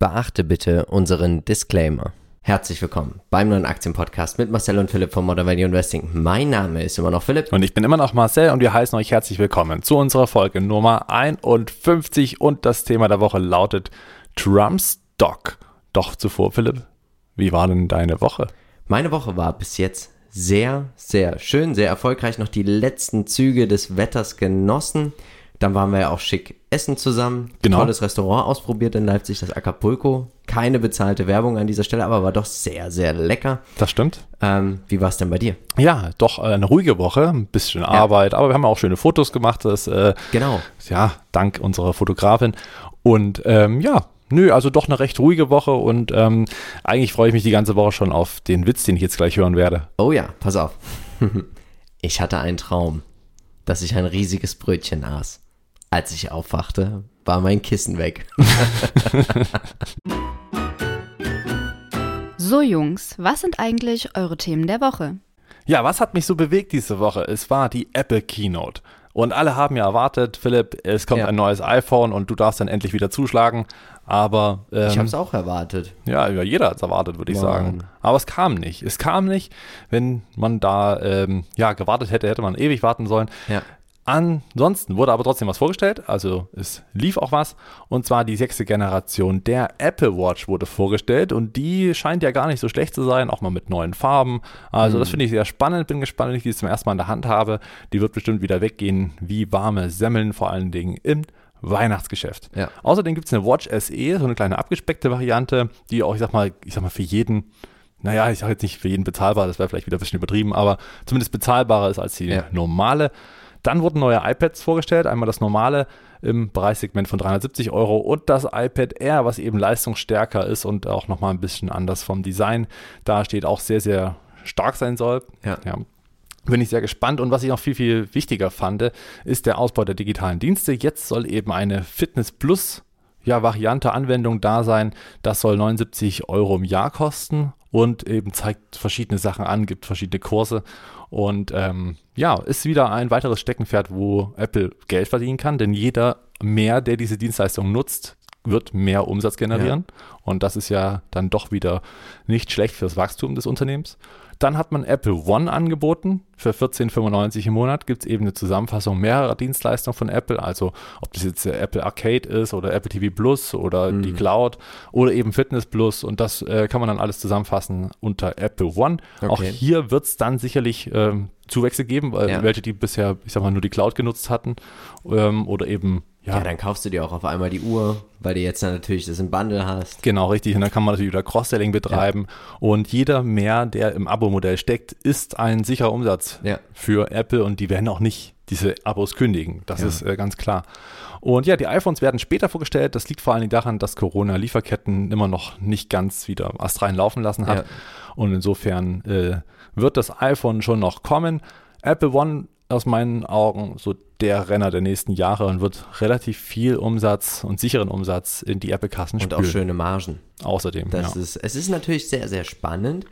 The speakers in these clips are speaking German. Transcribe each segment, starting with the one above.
Beachte bitte unseren Disclaimer. Herzlich willkommen beim neuen Aktienpodcast mit Marcel und Philipp von Modern Value Investing. Mein Name ist immer noch Philipp. Und ich bin immer noch Marcel und wir heißen euch herzlich willkommen zu unserer Folge Nummer 51 und das Thema der Woche lautet Trumps Stock. Doch zuvor, Philipp, wie war denn deine Woche? Meine Woche war bis jetzt sehr, sehr schön, sehr erfolgreich. Noch die letzten Züge des Wetters genossen. Dann waren wir ja auch schick essen zusammen. Genau. Tolles Restaurant ausprobiert in Leipzig, das Acapulco. Keine bezahlte Werbung an dieser Stelle, aber war doch sehr, sehr lecker. Das stimmt. Ähm, wie war es denn bei dir? Ja, doch eine ruhige Woche, ein bisschen Arbeit, aber wir haben auch schöne Fotos gemacht. Das, äh, Genau. ja, dank unserer Fotografin. Und ähm, ja, nö, also doch eine recht ruhige Woche und ähm, eigentlich freue ich mich die ganze Woche schon auf den Witz, den ich jetzt gleich hören werde. Oh ja, pass auf. ich hatte einen Traum, dass ich ein riesiges Brötchen aß. Als ich aufwachte, war mein Kissen weg. So Jungs, was sind eigentlich eure Themen der Woche? Ja, was hat mich so bewegt diese Woche? Es war die Apple Keynote. Und alle haben ja erwartet, Philipp, es kommt Ja. ein neues iPhone und du darfst dann endlich wieder zuschlagen. Aber ähm, Ich habe es auch erwartet. ja, ja, jeder hat es erwartet, würde ich Mann. sagen. Aber es kam nicht. Es kam nicht, wenn man da ähm, ja gewartet hätte, hätte man ewig warten sollen. Ja. Ansonsten wurde aber trotzdem was vorgestellt, also es lief auch was, und zwar die sechste Generation der Apple Watch wurde vorgestellt und die scheint ja gar nicht so schlecht zu sein, auch mal mit neuen Farben. Also das finde ich sehr spannend, bin gespannt, wenn ich die zum ersten Mal in der Hand habe. Die wird bestimmt wieder weggehen wie warme Semmeln, vor allen Dingen im Weihnachtsgeschäft. Ja. Außerdem gibt es eine Watch SE, so eine kleine abgespeckte Variante, die auch, ich sag mal, ich sag mal, für jeden naja, ich sage jetzt nicht für jeden bezahlbar, das wäre vielleicht wieder ein bisschen übertrieben, aber zumindest bezahlbarer ist als die Ja. normale. Dann wurden neue iPads vorgestellt, einmal das normale im Preissegment von 370 Euro und das iPad Air, was eben leistungsstärker ist und auch nochmal ein bisschen anders vom Design da steht, auch sehr, sehr stark sein soll. Ja. Bin ich sehr gespannt. Und was ich noch viel, viel wichtiger fand, ist der Ausbau der digitalen Dienste. Jetzt soll eben eine Fitness Plus ja, Variante, Anwendung da sein. Das soll 79 Euro im Jahr kosten und eben zeigt verschiedene Sachen an, gibt verschiedene Kurse. Und ähm, ja, ist wieder ein weiteres Steckenpferd, wo Apple Geld verdienen kann, denn jeder mehr, der diese Dienstleistung nutzt, wird mehr Umsatz generieren. Und das ist ja dann doch wieder nicht schlecht fürs Wachstum des Unternehmens. Dann hat man Apple One angeboten. Für 14,95 im Monat gibt es eben eine Zusammenfassung mehrerer Dienstleistungen von Apple. Also ob das jetzt Apple Arcade ist oder Apple TV Plus oder die Cloud oder eben Fitness Plus. Und das äh, kann man dann alles zusammenfassen unter Apple One. Auch Okay. hier wird es dann sicherlich ähm, Zuwächse geben, weil Ja. welche, die bisher, ich sag mal, nur die Cloud genutzt hatten ähm, oder eben Ja, dann kaufst du dir auch auf einmal die Uhr, weil du jetzt dann natürlich das im Bundle hast. Genau, richtig. Und dann kann man natürlich wieder Cross-Selling betreiben. Und jeder mehr, der im Abo-Modell steckt, ist ein sicherer Umsatz Ja. für Apple und die werden auch nicht diese Abos kündigen. Das Ja. ist äh, ganz klar. Und ja, die iPhones werden später vorgestellt. Das liegt vor allen Dingen daran, dass Corona Lieferketten immer noch nicht ganz wieder astrein laufen lassen hat. Ja. Und insofern äh, wird das iPhone schon noch kommen. Apple One aus meinen Augen so der Renner der nächsten Jahre und wird relativ viel Umsatz und sicheren Umsatz in die Apple-Kassen Und auch schöne Margen. Außerdem, Das ja. ist, es ist natürlich sehr, sehr spannend,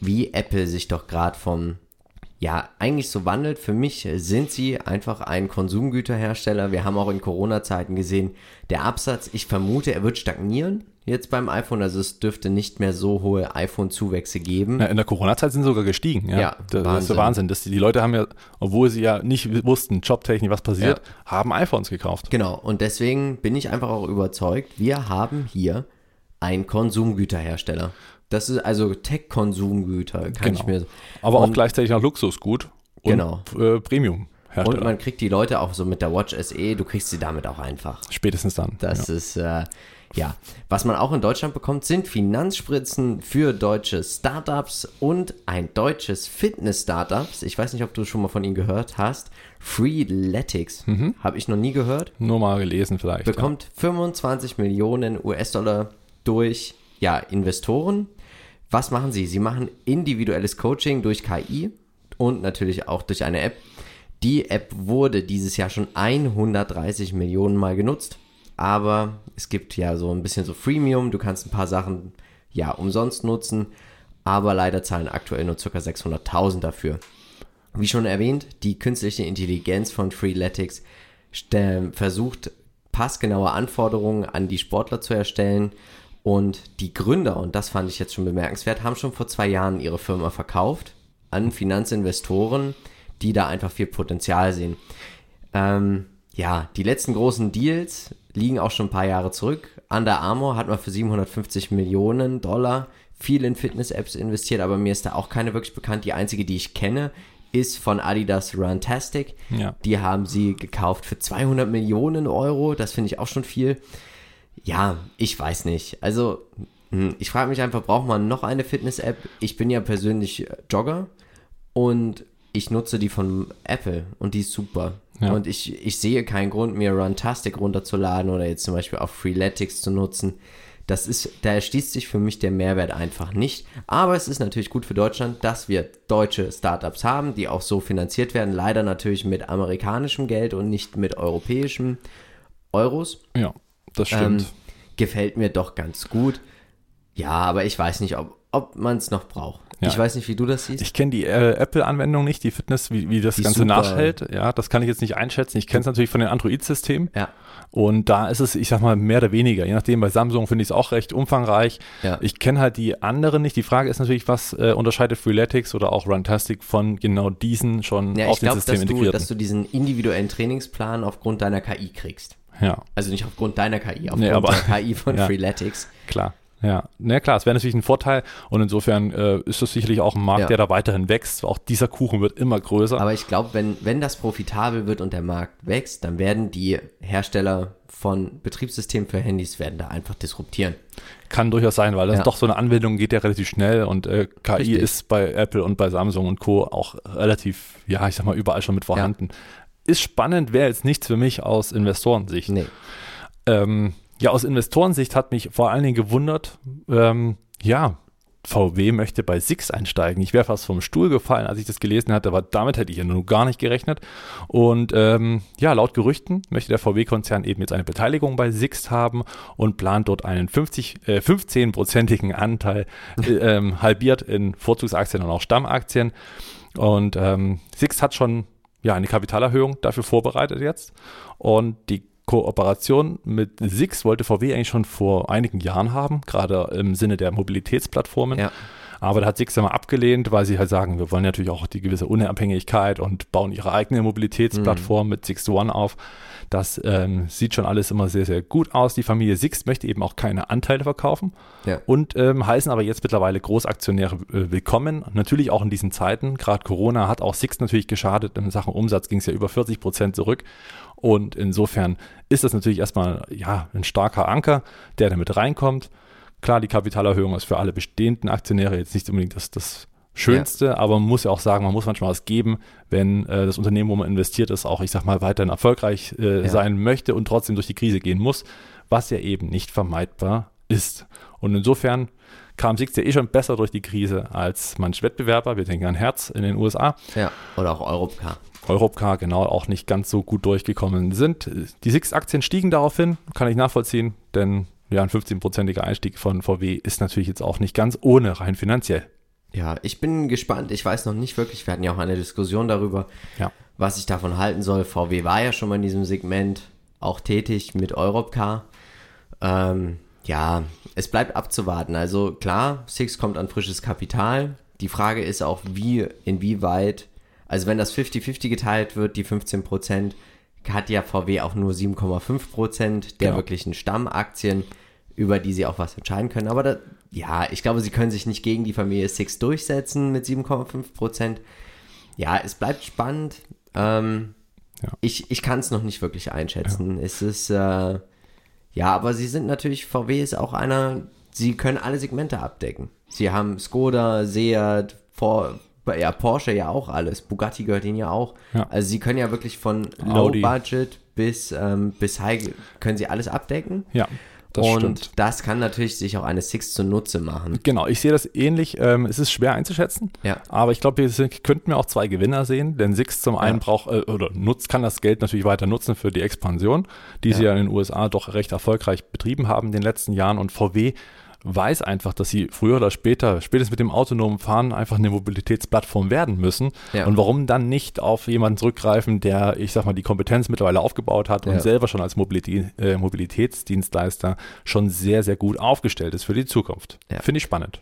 wie Apple sich doch gerade vom, ja, eigentlich so wandelt. Für mich sind sie einfach ein Konsumgüterhersteller. Wir haben auch in Corona-Zeiten gesehen, der Absatz, ich vermute, er wird stagnieren jetzt beim iPhone. Also es dürfte nicht mehr so hohe iPhone-Zuwächse geben. Ja, in der Corona-Zeit sind sie sogar gestiegen. Ja, Ja, das ist Wahnsinn. der Wahnsinn. Dass die, die Leute haben ja, obwohl sie ja nicht wussten, jobtechnisch, was passiert, haben iPhones gekauft. Genau, und deswegen bin ich einfach auch überzeugt, wir haben hier einen Konsumgüterhersteller. Das ist also Tech-Konsumgüter, kann ich Genau. mir. Aber auch Und- gleichzeitig noch Luxusgut und Genau. äh, Premium-Hersteller. Und man kriegt die Leute auch so mit der Watch SE, du kriegst sie damit auch einfach. Spätestens dann. Das ist, äh, ja. Was man auch in Deutschland bekommt, sind Finanzspritzen für deutsche Startups und ein deutsches Fitness-Startups. Ich weiß nicht, ob du schon mal von ihnen gehört hast. Freeletics. Habe ich noch nie gehört. Nur mal gelesen vielleicht. Bekommt 25 Millionen US-Dollar durch, ja, Investoren. Was machen sie? Sie machen individuelles Coaching durch KI und natürlich auch durch eine App. Die App wurde dieses Jahr schon 130 Millionen Mal genutzt, aber es gibt ja so ein bisschen so Freemium, du kannst ein paar Sachen ja umsonst nutzen, aber leider zahlen aktuell nur ca. 600.000 dafür. Wie schon erwähnt, die künstliche Intelligenz von Freeletics stell- versucht, passgenaue Anforderungen an die Sportler zu erstellen Und die Gründer, und das fand ich jetzt schon bemerkenswert, haben schon vor zwei Jahren ihre Firma verkauft an Finanzinvestoren, die da einfach viel Potenzial sehen. Ähm, ja, die letzten großen Deals liegen auch schon ein paar Jahre zurück. Under Armour hat man für 750 Millionen Dollar viel in Fitness-Apps investiert, aber mir ist da auch keine wirklich bekannt. Die einzige, die ich kenne, ist von Adidas Runtastic. Ja. Die haben sie gekauft für 200 Millionen Euro. Das finde ich auch schon viel. Ja, ich weiß nicht. Also, hm, ich frage mich einfach, braucht man noch eine Fitness-App? Ich bin ja persönlich Jogger und ich nutze die von Apple und die ist super. Ja. Und ich, ich sehe keinen Grund, mir Runtastic runterzuladen oder jetzt zum Beispiel auch Freeletics zu nutzen. Das ist, da erschließt sich für mich der Mehrwert einfach nicht. Aber es ist natürlich gut für Deutschland, dass wir deutsche Startups haben, die auch so finanziert werden. Leider natürlich mit amerikanischem Geld und nicht mit europäischem Euros. Ja, das stimmt. Ähm, gefällt mir doch ganz gut. Ja, aber ich weiß nicht, ob, ob man es noch braucht. Ja. Ich weiß nicht, wie du das siehst. Ich kenne die äh, Apple-Anwendung nicht, die Fitness, wie, wie das Die Ganze super. nachhält. Ja, das kann ich jetzt nicht einschätzen. Ich kenne es natürlich von den Android-Systemen. ja, Und da ist es, ich sag mal, mehr oder weniger. Je nachdem, bei Samsung finde ich es auch recht umfangreich. Ja. Ich kenne halt die anderen nicht. Die Frage ist natürlich, was äh, unterscheidet Freeletics oder auch Runtastic von genau diesen schon ja auf ich dem glaube, System dass du, integrierten. dass du diesen individuellen Trainingsplan aufgrund deiner KI kriegst. ja, Also nicht aufgrund deiner KI, aufgrund Nee, aber- der KI von Ja. Freeletics. klar. Ja, na klar, es wäre natürlich ein Vorteil und insofern äh, ist das sicherlich auch ein Markt, Ja. der da weiterhin wächst. Auch dieser Kuchen wird immer größer. Aber ich glaube, wenn, wenn das profitabel wird und der Markt wächst, dann werden die Hersteller von Betriebssystemen für Handys werden da einfach disruptieren. Kann durchaus sein, weil das Ja. doch so eine Anwendung geht ja relativ schnell und äh, KI Richtig. ist bei Apple und bei Samsung und Co. auch relativ, ja, ich sag mal, überall schon mit vorhanden. Ist spannend, wäre jetzt nichts für mich aus Investorensicht. Nee. Ähm, ja, aus Investorensicht hat mich vor allen Dingen gewundert, ähm, ja, VW möchte bei Six einsteigen. Ich wäre fast vom Stuhl gefallen, als ich das gelesen hatte, aber damit hätte ich ja nur gar nicht gerechnet. Und ähm, ja, laut Gerüchten möchte der VW-Konzern eben jetzt eine Beteiligung bei Six haben und plant dort einen 50, äh, 15-prozentigen Anteil äh, ähm, halbiert in Vorzugsaktien und auch Stammaktien. Und ähm, Six hat schon ja, eine Kapitalerhöhung dafür vorbereitet jetzt. Und die Kooperation mit Six wollte VW eigentlich schon vor einigen Jahren haben, gerade im Sinne der Mobilitätsplattformen. Ja. Aber da hat Six immer abgelehnt, weil sie halt sagen, wir wollen natürlich auch die gewisse Unabhängigkeit und bauen ihre eigene Mobilitätsplattform mit Six One auf. Das ähm, sieht schon alles immer sehr, sehr gut aus. Die Familie Six möchte eben auch keine Anteile verkaufen Ja. und ähm, heißen aber jetzt mittlerweile Großaktionäre äh, willkommen. Natürlich auch in diesen Zeiten. Gerade Corona hat auch Six natürlich geschadet. In Sachen Umsatz ging es ja über 40 Prozent zurück. Und insofern ist das natürlich erstmal ja, ein starker Anker, der damit reinkommt. Klar, die Kapitalerhöhung ist für alle bestehenden Aktionäre jetzt nicht unbedingt das, das Schönste, aber man muss ja auch sagen, man muss manchmal was geben, wenn äh, das Unternehmen, wo man investiert ist, auch, ich sag mal, weiterhin erfolgreich äh, Ja. sein möchte und trotzdem durch die Krise gehen muss, was ja eben nicht vermeidbar ist. Und insofern kam Six ja eh schon besser durch die Krise als manch Wettbewerber. Wir denken an Herz in den USA. Ja. Oder auch Europcar. Europcar genau auch nicht ganz so gut durchgekommen sind. Die Six-Aktien stiegen daraufhin, kann ich nachvollziehen, denn ja, ein 15-prozentiger Einstieg von VW ist natürlich jetzt auch nicht ganz ohne rein finanziell. Ja, ich bin gespannt. Ich weiß noch nicht wirklich, wir hatten ja auch eine Diskussion darüber, Ja. was ich davon halten soll. VW war ja schon mal in diesem Segment auch tätig mit Europcar. Ähm, ja, es bleibt abzuwarten. Also klar, Six kommt an frisches Kapital. Die Frage ist auch, wie, inwieweit, also wenn das 50-50 geteilt wird, die 15 Prozent, hat ja VW auch nur 7,5 Prozent der Genau. wirklichen Stammaktien, über die sie auch was entscheiden können. Aber da, ja, ich glaube, sie können sich nicht gegen die Familie Six durchsetzen mit 7,5 Prozent. Ja, es bleibt spannend. Ähm, Ja. Ich, ich kann es noch nicht wirklich einschätzen. Es ist, äh, ja, aber sie sind natürlich, VW ist auch einer, sie können alle Segmente abdecken. Sie haben Skoda, Seat, For, ja, Porsche ja auch alles. Bugatti gehört ihnen ja auch. Ja. Also sie können ja wirklich von Audi. Low Budget bis, ähm, bis High, können sie alles abdecken. Ja, das Und stimmt. das kann natürlich sich auch eine Six zunutze machen. Genau, ich sehe das ähnlich. Ähm, es ist schwer einzuschätzen, Ja. aber ich glaube, wir sind, könnten wir auch zwei Gewinner sehen, denn Six zum einen Ja. braucht äh, oder nutzt, kann das Geld natürlich weiter nutzen für die Expansion, die sie ja in den USA doch recht erfolgreich betrieben haben in den letzten Jahren und VW weiß einfach, dass sie früher oder später, spätestens mit dem autonomen Fahren, einfach eine Mobilitätsplattform werden müssen. Ja. Und warum dann nicht auf jemanden zurückgreifen, der, ich sag mal, die Kompetenz mittlerweile aufgebaut hat und Ja. selber schon als Mobilität, äh, Mobilitätsdienstleister schon sehr, sehr gut aufgestellt ist für die Zukunft. Ja. Finde ich spannend.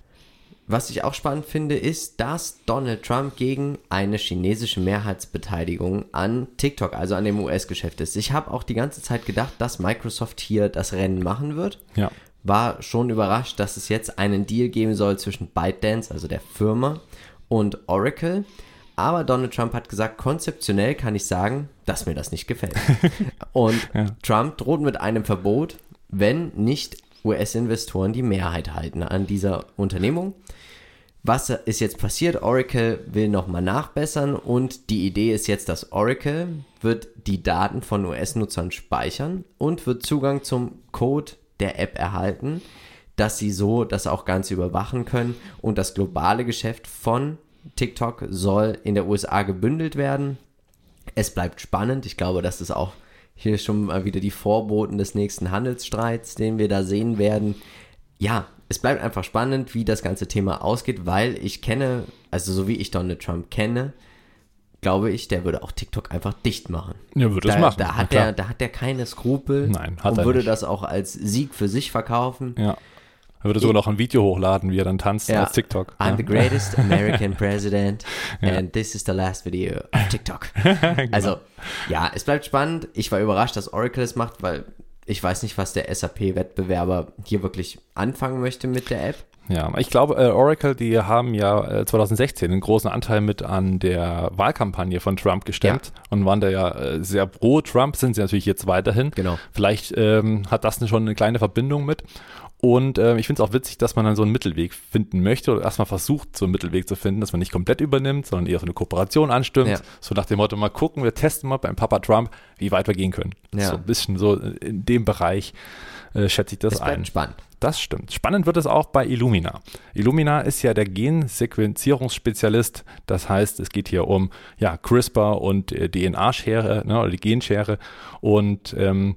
Was ich auch spannend finde, ist, dass Donald Trump gegen eine chinesische Mehrheitsbeteiligung an TikTok, also an dem US-Geschäft ist. Ich habe auch die ganze Zeit gedacht, dass Microsoft hier das Rennen machen wird. Ja. War schon überrascht, dass es jetzt einen Deal geben soll zwischen ByteDance, also der Firma, und Oracle. Aber Donald Trump hat gesagt, konzeptionell kann ich sagen, dass mir das nicht gefällt. Und Trump droht mit einem Verbot, wenn nicht US-Investoren die Mehrheit halten an dieser Unternehmung. Was ist jetzt passiert? Oracle will nochmal nachbessern und die Idee ist jetzt, dass Oracle wird die Daten von US-Nutzern speichern und wird Zugang zum Code der App erhalten, dass sie so das auch ganz überwachen können und das globale Geschäft von TikTok soll in der USA gebündelt werden. Es bleibt spannend. Ich glaube, das ist auch hier schon mal wieder die Vorboten des nächsten Handelsstreits, den wir da sehen werden. Ja, es bleibt einfach spannend, wie das ganze Thema ausgeht, weil ich kenne, also so wie ich Donald Trump kenne, glaube ich, der würde auch TikTok einfach dicht machen. Ja, würde da, es machen. Da hat, der, da hat der keine Skrupel Nein, hat und er würde nicht. das auch als Sieg für sich verkaufen. Ja. Er würde sogar noch ein Video hochladen, wie er dann tanzt Ja. auf TikTok. I'm ja. the greatest American president and this is the last video of TikTok. Also, ja, es bleibt spannend. Ich war überrascht, dass Oracle es macht, weil ich weiß nicht, was der SAP-Wettbewerber hier wirklich anfangen möchte mit der App. Ja, ich glaube, äh, Oracle, die haben ja äh, 2016 einen großen Anteil mit an der Wahlkampagne von Trump gestemmt und waren da ja äh, sehr pro Trump, sind sie natürlich jetzt weiterhin. Genau. Vielleicht ähm, hat das schon eine kleine Verbindung mit. Und ähm, ich finde es auch witzig, dass man dann so einen Mittelweg finden möchte oder erstmal versucht, so einen Mittelweg zu finden, dass man nicht komplett übernimmt, sondern eher so eine Kooperation anstimmt. Ja. So nach dem Motto, mal gucken, wir testen mal beim Papa Trump, wie weit wir gehen können. Ja. So ein bisschen so in dem Bereich äh, schätze ich das Es bleibt ein. spannend. Das stimmt. Spannend wird es auch bei Illumina. Illumina ist ja der Gensequenzierungsspezialist. Das heißt, es geht hier um ja, CRISPR und äh, DNA-Schere ne, oder die Genschere. Und ähm,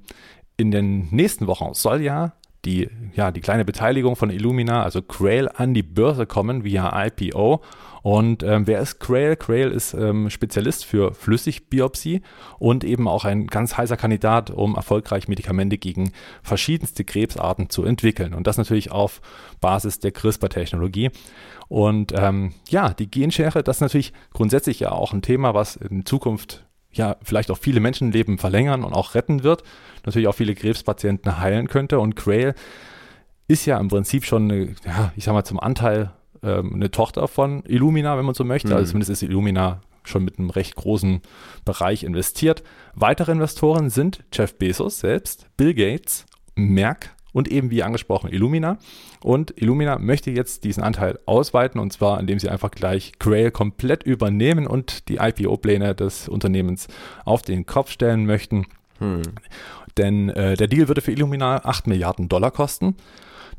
in den nächsten Wochen soll ja die, ja, die kleine Beteiligung von Illumina, also Grail, an die Börse kommen via IPO. Und ähm, wer ist Grail? Grail ist ähm, Spezialist für Flüssigbiopsie und eben auch ein ganz heißer Kandidat, um erfolgreich Medikamente gegen verschiedenste Krebsarten zu entwickeln. Und das natürlich auf Basis der CRISPR-Technologie. Und ähm, ja, die Genschere, das ist natürlich grundsätzlich ja auch ein Thema, was in Zukunft ja vielleicht auch viele Menschenleben verlängern und auch retten wird. Natürlich auch viele Krebspatienten heilen könnte. Und Grail ist ja im Prinzip schon, eine, ja, ich sag mal, zum Anteil ähm, eine Tochter von Illumina, wenn man so möchte. Mhm. Also zumindest ist Illumina schon mit einem recht großen Bereich investiert. Weitere Investoren sind Jeff Bezos selbst, Bill Gates, Merck und eben wie angesprochen Illumina. Und Illumina möchte jetzt diesen Anteil ausweiten und zwar indem sie einfach gleich Grail komplett übernehmen und die IPO-Pläne des Unternehmens auf den Kopf stellen möchten. Hm. Denn äh, der Deal würde für Illumina 8 Milliarden Dollar kosten.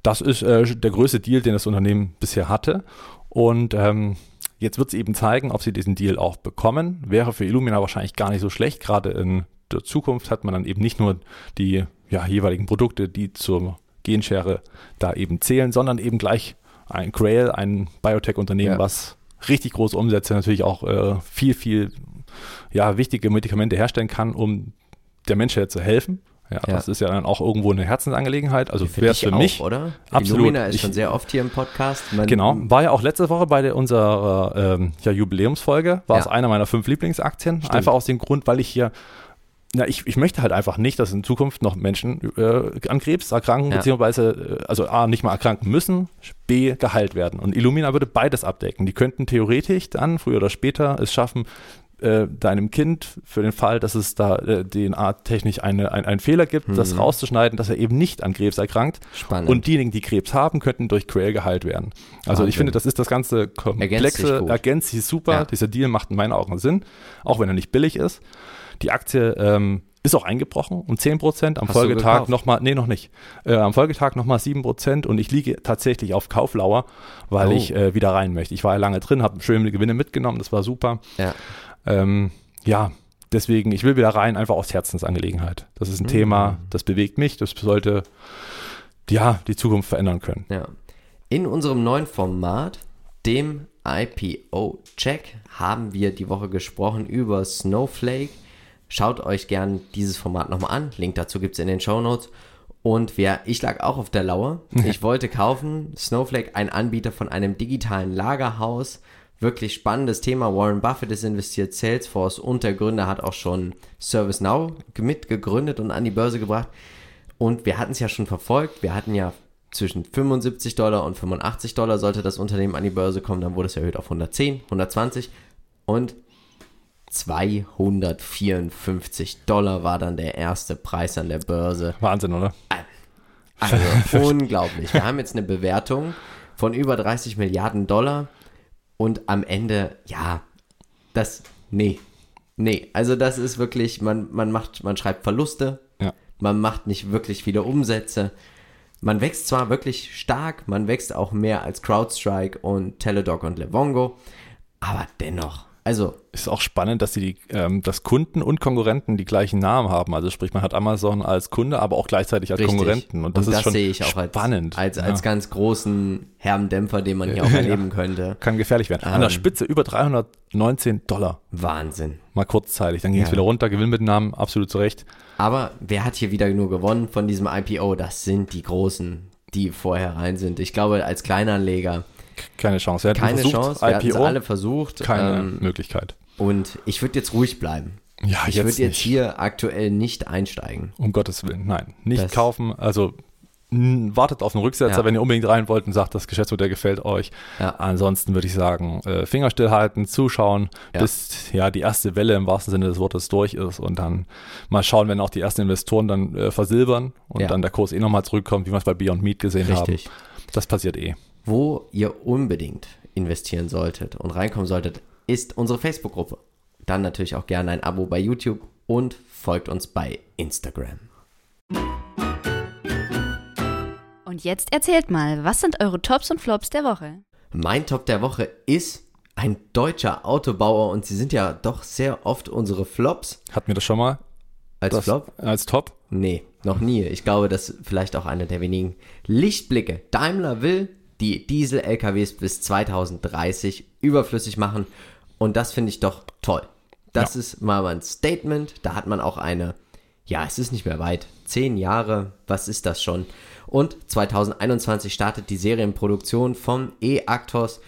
Das ist äh, der größte Deal, den das Unternehmen bisher hatte. Und ähm, jetzt wird es eben zeigen, ob sie diesen Deal auch bekommen. Wäre für Illumina wahrscheinlich gar nicht so schlecht. Gerade in der Zukunft hat man dann eben nicht nur die ja, jeweiligen Produkte, die zur Genschere da eben zählen, sondern eben gleich ein Grail, ein Biotech-Unternehmen, Ja. was richtig große Umsätze natürlich auch äh, viel, viel ja, wichtige Medikamente herstellen kann, um der Menschheit zu helfen. Ja, Ja. das ist ja dann auch irgendwo eine Herzensangelegenheit. Also Für wäre es dich für auch, mich. oder? Absolut. Illumina ist Ich- schon sehr oft hier im Podcast. Man, Genau, war ja auch letzte Woche bei der, unserer ähm, ja, Jubiläumsfolge, war Ja. es einer meiner fünf Lieblingsaktien. Einfach aus dem Grund, weil ich hier, na, ich, ich möchte halt einfach nicht, dass in Zukunft noch Menschen äh, an Krebs erkranken, beziehungsweise, äh, also A, nicht mal erkranken müssen, B, geheilt werden. Und Illumina würde beides abdecken. Die könnten theoretisch dann, früher oder später, es schaffen, äh, deinem Kind für den Fall, dass es da äh, DNA-technisch eine, ein, einen Fehler gibt, das Mhm. rauszuschneiden, dass er eben nicht an Krebs erkrankt. Spannend. Und diejenigen, die Krebs haben, könnten durch Grail geheilt werden. Also Wahnsinn. ich finde, das ist das ganze Ergänzt sich komplexe, ergänzt sich super. Ja. Dieser Deal macht in meinen Augen Sinn, auch wenn er nicht billig ist. Die Aktie ähm, ist auch eingebrochen um 10 Prozent, am Hast Folgetag nochmal, nee, noch nicht, äh, am Folgetag nochmal 7 Prozent und ich liege tatsächlich auf Kauflauer, weil Oh. ich äh, wieder rein möchte. Ich war ja lange drin, habe schöne Gewinne mitgenommen, das war super. ja. Ähm, ja, deswegen, ich will wieder rein, einfach aus Herzensangelegenheit. Das ist ein Mhm. Thema, das bewegt mich, das sollte ja, die Zukunft verändern können. Ja. In unserem neuen Format, dem IPO-Check, haben wir die Woche gesprochen über Snowflake. Schaut euch gern dieses Format nochmal an. Link dazu gibt es in den Show Notes. Und wer, ich lag auch auf der Lauer. Ich wollte kaufen. Snowflake, ein Anbieter von einem digitalen Lagerhaus. Wirklich spannendes Thema. Warren Buffett ist investiert, Salesforce und der Gründer hat auch schon ServiceNow mitgegründet und an die Börse gebracht. Und wir hatten es ja schon verfolgt. Wir hatten ja zwischen 75 Dollar und 85 Dollar sollte das Unternehmen an die Börse kommen. Dann wurde es erhöht auf 110, 120 und 254 Dollar war dann der erste Preis an der Börse. Wahnsinn, oder? Also unglaublich. Wir haben jetzt eine Bewertung von über 30 Milliarden Dollar und am Ende, ja, das, nee, nee. Also das ist wirklich, man, man macht, man schreibt Verluste, Ja. man macht nicht wirklich viele Umsätze. Man wächst zwar wirklich stark, man wächst auch mehr als CrowdStrike und Teledoc und Levongo, aber dennoch, also Ist auch spannend, dass die, ähm, dass Kunden und Konkurrenten die gleichen Namen haben. Also sprich, man hat Amazon als Kunde, aber auch gleichzeitig als richtig. Konkurrenten. Und das ist schon sehe ich auch als, spannend. als, Ja. als ganz großen Herrendämpfer, den man hier auch Ja. erleben könnte. Kann gefährlich werden. An der Ähm. Spitze über 319 Dollar. Wahnsinn. Mal kurzzeitig. Dann ging es Ja. wieder runter. Gewinn mit Namen, absolut zu Recht. Aber wer hat hier wieder nur gewonnen von diesem IPO? Das sind die Großen, die vorher rein sind. Ich glaube, als Kleinanleger Keine Chance. Wir keine versucht, Chance. Wir IPO, alle versucht. keine Ähm, Möglichkeit. und ich würde jetzt ruhig bleiben. Ja, Ich würde jetzt hier aktuell nicht einsteigen. Um Gottes Willen, nein. Nicht Das- kaufen. Also wartet auf einen Rücksetzer, Ja. wenn ihr unbedingt rein wollt und sagt, das Geschäftsmodell gefällt euch. Ja. Ansonsten würde ich sagen, äh, Finger stillhalten, zuschauen, Ja. bis ja die erste Welle im wahrsten Sinne des Wortes durch ist und dann mal schauen, wenn auch die ersten Investoren dann äh, versilbern und dann der Kurs eh nochmal zurückkommt, wie wir es bei Beyond Meat gesehen Richtig. haben. Das passiert eh. Wo ihr unbedingt investieren solltet und reinkommen solltet, ist unsere Facebook-Gruppe. Dann natürlich auch gerne ein Abo bei YouTube und folgt uns bei Instagram. Und jetzt erzählt mal, was sind eure Tops und Flops der Woche? Mein Top der Woche ist ein deutscher Autobauer und sie sind ja doch sehr oft unsere Flops. Hatten wir das schon mal Als das, Flop? als Top? Nee, noch nie. Ich glaube, das ist vielleicht auch einer der wenigen Lichtblicke. Daimler will die Diesel-LKWs bis 2030 überflüssig machen und das finde ich doch toll. Das Ja. ist mal ein Statement. Da hat man auch eine, ja, es ist nicht mehr weit. Zehn Jahre, was ist das schon? Und 2021 startet die Serienproduktion vom E-Actros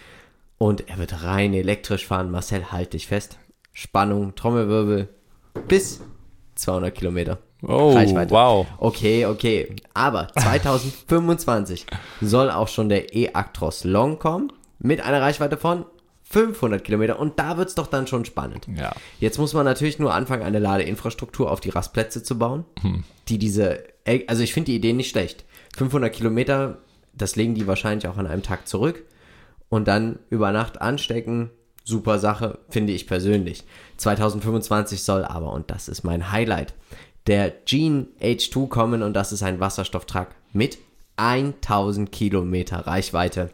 und er wird rein elektrisch fahren. Marcel, halt dich fest. Spannung, Trommelwirbel bis 200 Kilometer. Oh, Reichweite. wow. Okay, okay. Aber 2025 soll auch schon der E-Actros Long kommen mit einer Reichweite von 500 Kilometer und da wird's doch dann schon spannend. Ja. Jetzt muss man natürlich nur anfangen, eine Ladeinfrastruktur auf die Rastplätze zu bauen, die diese, also ich finde die Idee nicht schlecht. 500 Kilometer, das legen die wahrscheinlich auch an einem Tag zurück und dann über Nacht anstecken. Super Sache, finde ich persönlich. 2025 soll aber, und das ist mein Highlight, der Gene H2 kommen und das ist ein Wasserstofftruck mit 1000 Kilometer Reichweite.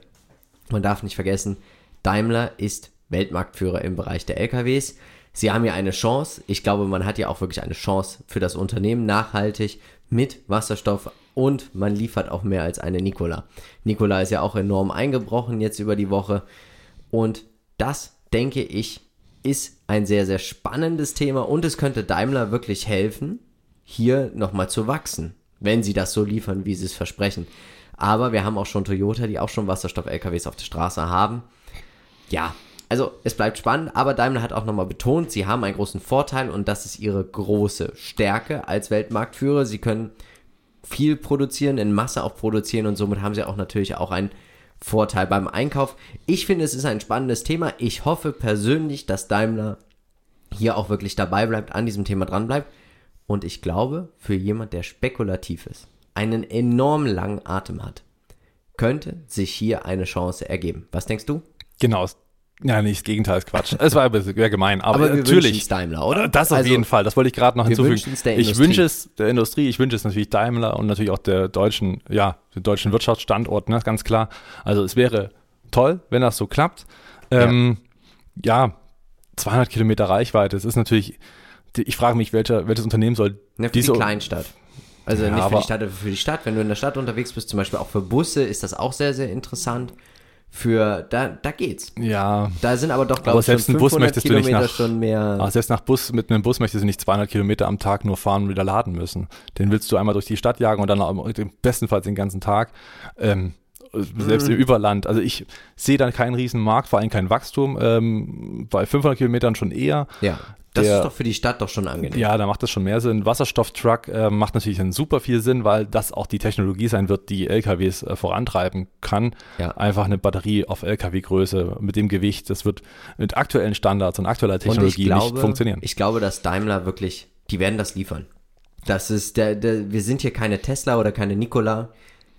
Man darf nicht vergessen, Daimler ist Weltmarktführer im Bereich der LKWs. Sie haben ja eine Chance. Ich glaube, man hat ja auch wirklich eine Chance für das Unternehmen nachhaltig mit Wasserstoff und man liefert auch mehr als eine Nikola. Nikola ist ja auch enorm eingebrochen jetzt über die Woche und das, denke ich, ist ein sehr, sehr spannendes Thema und es könnte Daimler wirklich helfen, hier nochmal zu wachsen, wenn sie das so liefern, wie sie es versprechen. Aber wir haben auch schon Toyota, die auch schon Wasserstoff-LKWs auf der Straße haben. Ja, also es bleibt spannend, aber Daimler hat auch nochmal betont, sie haben einen großen Vorteil und das ist ihre große Stärke als Weltmarktführer. Sie können viel produzieren, in Masse auch produzieren und somit haben sie auch natürlich auch einen Vorteil beim Einkauf. Ich finde, es ist ein spannendes Thema. Ich hoffe persönlich, dass Daimler hier auch wirklich dabei bleibt, an diesem Thema dran bleibt. Und ich glaube, für jemand, der spekulativ ist, einen enorm langen Atem hat, könnte sich hier eine Chance ergeben. Was denkst du? Genau. Ja, nicht das Gegenteil ist Quatsch. Es war ein bisschen gemein, aber, Aber natürlich. Daimler, oder? Das auf Also, jeden Fall. Das wollte ich gerade noch hinzufügen. ich wünsche es der Industrie, ich wünsche es natürlich Daimler und natürlich auch der deutschen, ja, dem deutschen Wirtschaftsstandort, ne, ganz klar. Also es wäre toll, wenn das so klappt. Ähm, ja. 200 Kilometer Reichweite. Es ist natürlich, ich frage mich, welcher, welches Unternehmen soll Ne, für diese, die Kleinstadt. Also Ja, nicht für die Stadt, aber für die Stadt. Wenn du in der Stadt unterwegs bist, zum Beispiel auch für Busse, ist das auch sehr, sehr interessant. Für, da, da geht's. Ja, Da sind aber doch, glaube ich, schon selbst Bus 500 möchtest du nicht Kilometer nach- schon mehr. aber selbst nach Bus, mit einem Bus möchtest du nicht 200 Kilometer am Tag nur fahren und wieder laden müssen. Den willst du einmal durch die Stadt jagen und dann bestenfalls den ganzen Tag. Ähm, selbst Mhm. im Überland. Also ich sehe da keinen riesen Markt, vor allem kein Wachstum. Ähm, bei 500 Kilometern schon eher. Ja, das der- ist doch für die Stadt doch schon angenehm. Ja, da macht das schon mehr Sinn. Wasserstofftruck äh, macht natürlich dann super viel Sinn, weil das auch die Technologie sein wird, die LKWs äh, vorantreiben kann. Ja. Einfach eine Batterie auf LKW-Größe mit dem Gewicht, das wird mit aktuellen Standards und aktueller Und Technologie ich glaube, nicht funktionieren. Ich glaube, dass Daimler wirklich, die werden das liefern. Das ist der, der wir sind hier keine Tesla oder keine Nikola.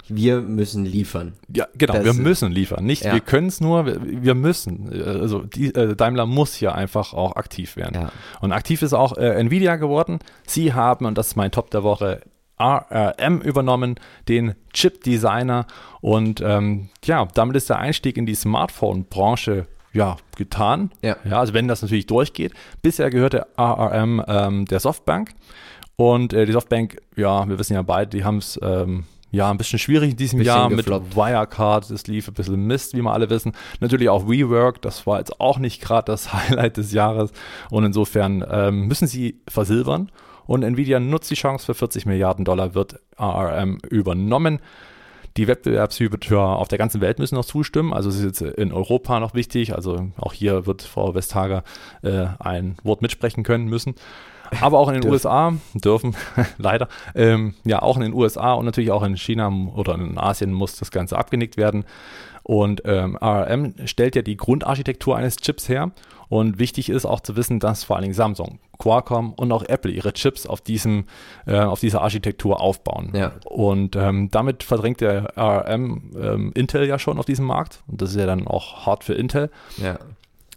Wir müssen liefern. Ja, genau, Das- wir müssen liefern. Nicht, Ja. wir können es nur, wir, wir müssen. Also die, äh, Daimler muss hier einfach auch aktiv werden. Ja. Und aktiv ist auch äh, Nvidia geworden. Sie haben, und das ist mein Top der Woche, ARM übernommen, den Chip-Designer. Und ähm, ja, damit ist der Einstieg in die Smartphone-Branche ja, getan. Ja. ja, also wenn das natürlich durchgeht. Bisher gehörte ARM ähm, der Softbank. Und äh, die Softbank, ja, wir wissen ja beide, die haben es ähm, ja ein bisschen schwierig in diesem Jahr gefloppt. mit Wirecard. Das lief ein bisschen Mist, wie wir alle wissen. Natürlich auch WeWork, das war jetzt auch nicht gerade das Highlight des Jahres. Und insofern ähm, müssen sie versilbern. Und Nvidia nutzt die Chance für 40 Milliarden Dollar, wird ARM übernommen. Die Wettbewerbshüter auf der ganzen Welt müssen noch zustimmen. Also es ist jetzt in Europa noch wichtig. Also auch hier wird Frau Vestager äh, ein Wort mitsprechen können müssen. Aber auch in den Dürfen. USA dürfen, leider, ähm, ja auch in den USA und natürlich auch in China oder in Asien muss das Ganze abgenickt werden. Und ähm, ARM stellt ja die Grundarchitektur eines Chips her. Und wichtig ist auch zu wissen, dass vor allen Dingen Samsung, Qualcomm und auch Apple ihre Chips auf, diesem, äh, auf dieser Architektur aufbauen. Ja. Und ähm, damit verdrängt der ARM ähm, Intel ja schon auf diesem Markt. Und das ist ja dann auch hart für Intel. Ja.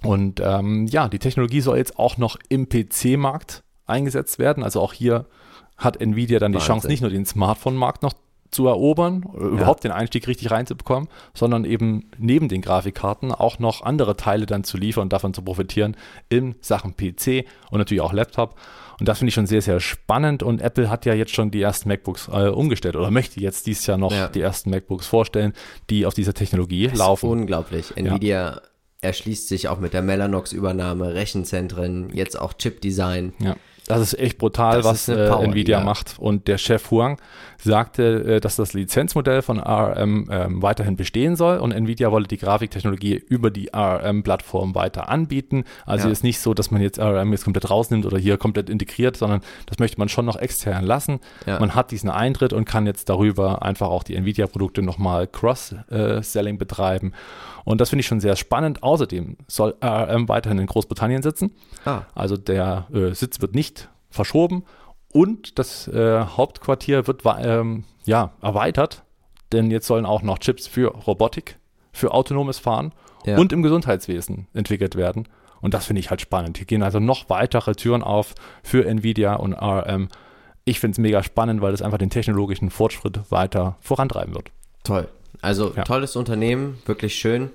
Und ähm, ja, die Technologie soll jetzt auch noch im PC-Markt eingesetzt werden. Also auch hier hat Nvidia dann die Wahnsinn. Chance, nicht nur den Smartphone-Markt noch zu erobern, oder überhaupt den Einstieg richtig reinzubekommen, sondern eben neben den Grafikkarten auch noch andere Teile dann zu liefern und davon zu profitieren in Sachen PC und natürlich auch Laptop. Und das finde ich schon sehr, sehr spannend. Und Apple hat ja jetzt schon die ersten MacBooks äh, umgestellt oder möchte jetzt dieses Jahr noch Ja. die ersten MacBooks vorstellen, die auf dieser Technologie Das ist laufen. unglaublich. Nvidia erschließt sich auch mit der Mellanox-Übernahme, Rechenzentren, jetzt auch Chip-Design. Ja, das ist echt brutal, Das was äh, Power, Nvidia ja. macht. Und der Chef Huang sagte, äh, dass das Lizenzmodell von ARM ähm, weiterhin bestehen soll und Nvidia wolle die Grafiktechnologie über die ARM-Plattform weiter anbieten. Also Ja. ist nicht so, dass man jetzt ARM jetzt komplett rausnimmt oder hier komplett integriert, sondern das möchte man schon noch extern lassen. Ja. Man hat diesen Eintritt und kann jetzt darüber einfach auch die Nvidia-Produkte nochmal Cross-Selling betreiben. Und das finde ich schon sehr spannend. Außerdem soll ARM weiterhin in Großbritannien sitzen. Ah, Also der äh, Sitz wird nicht verschoben und das äh, Hauptquartier wird ähm, ja, erweitert, denn jetzt sollen auch noch Chips für Robotik, für autonomes Fahren Ja. und im Gesundheitswesen entwickelt werden. Und das finde ich halt spannend. Hier gehen also noch weitere Türen auf für Nvidia und ARM. Ich finde es mega spannend, weil es einfach den technologischen Fortschritt weiter vorantreiben wird. toll. Also Ja. tolles Unternehmen, wirklich schön.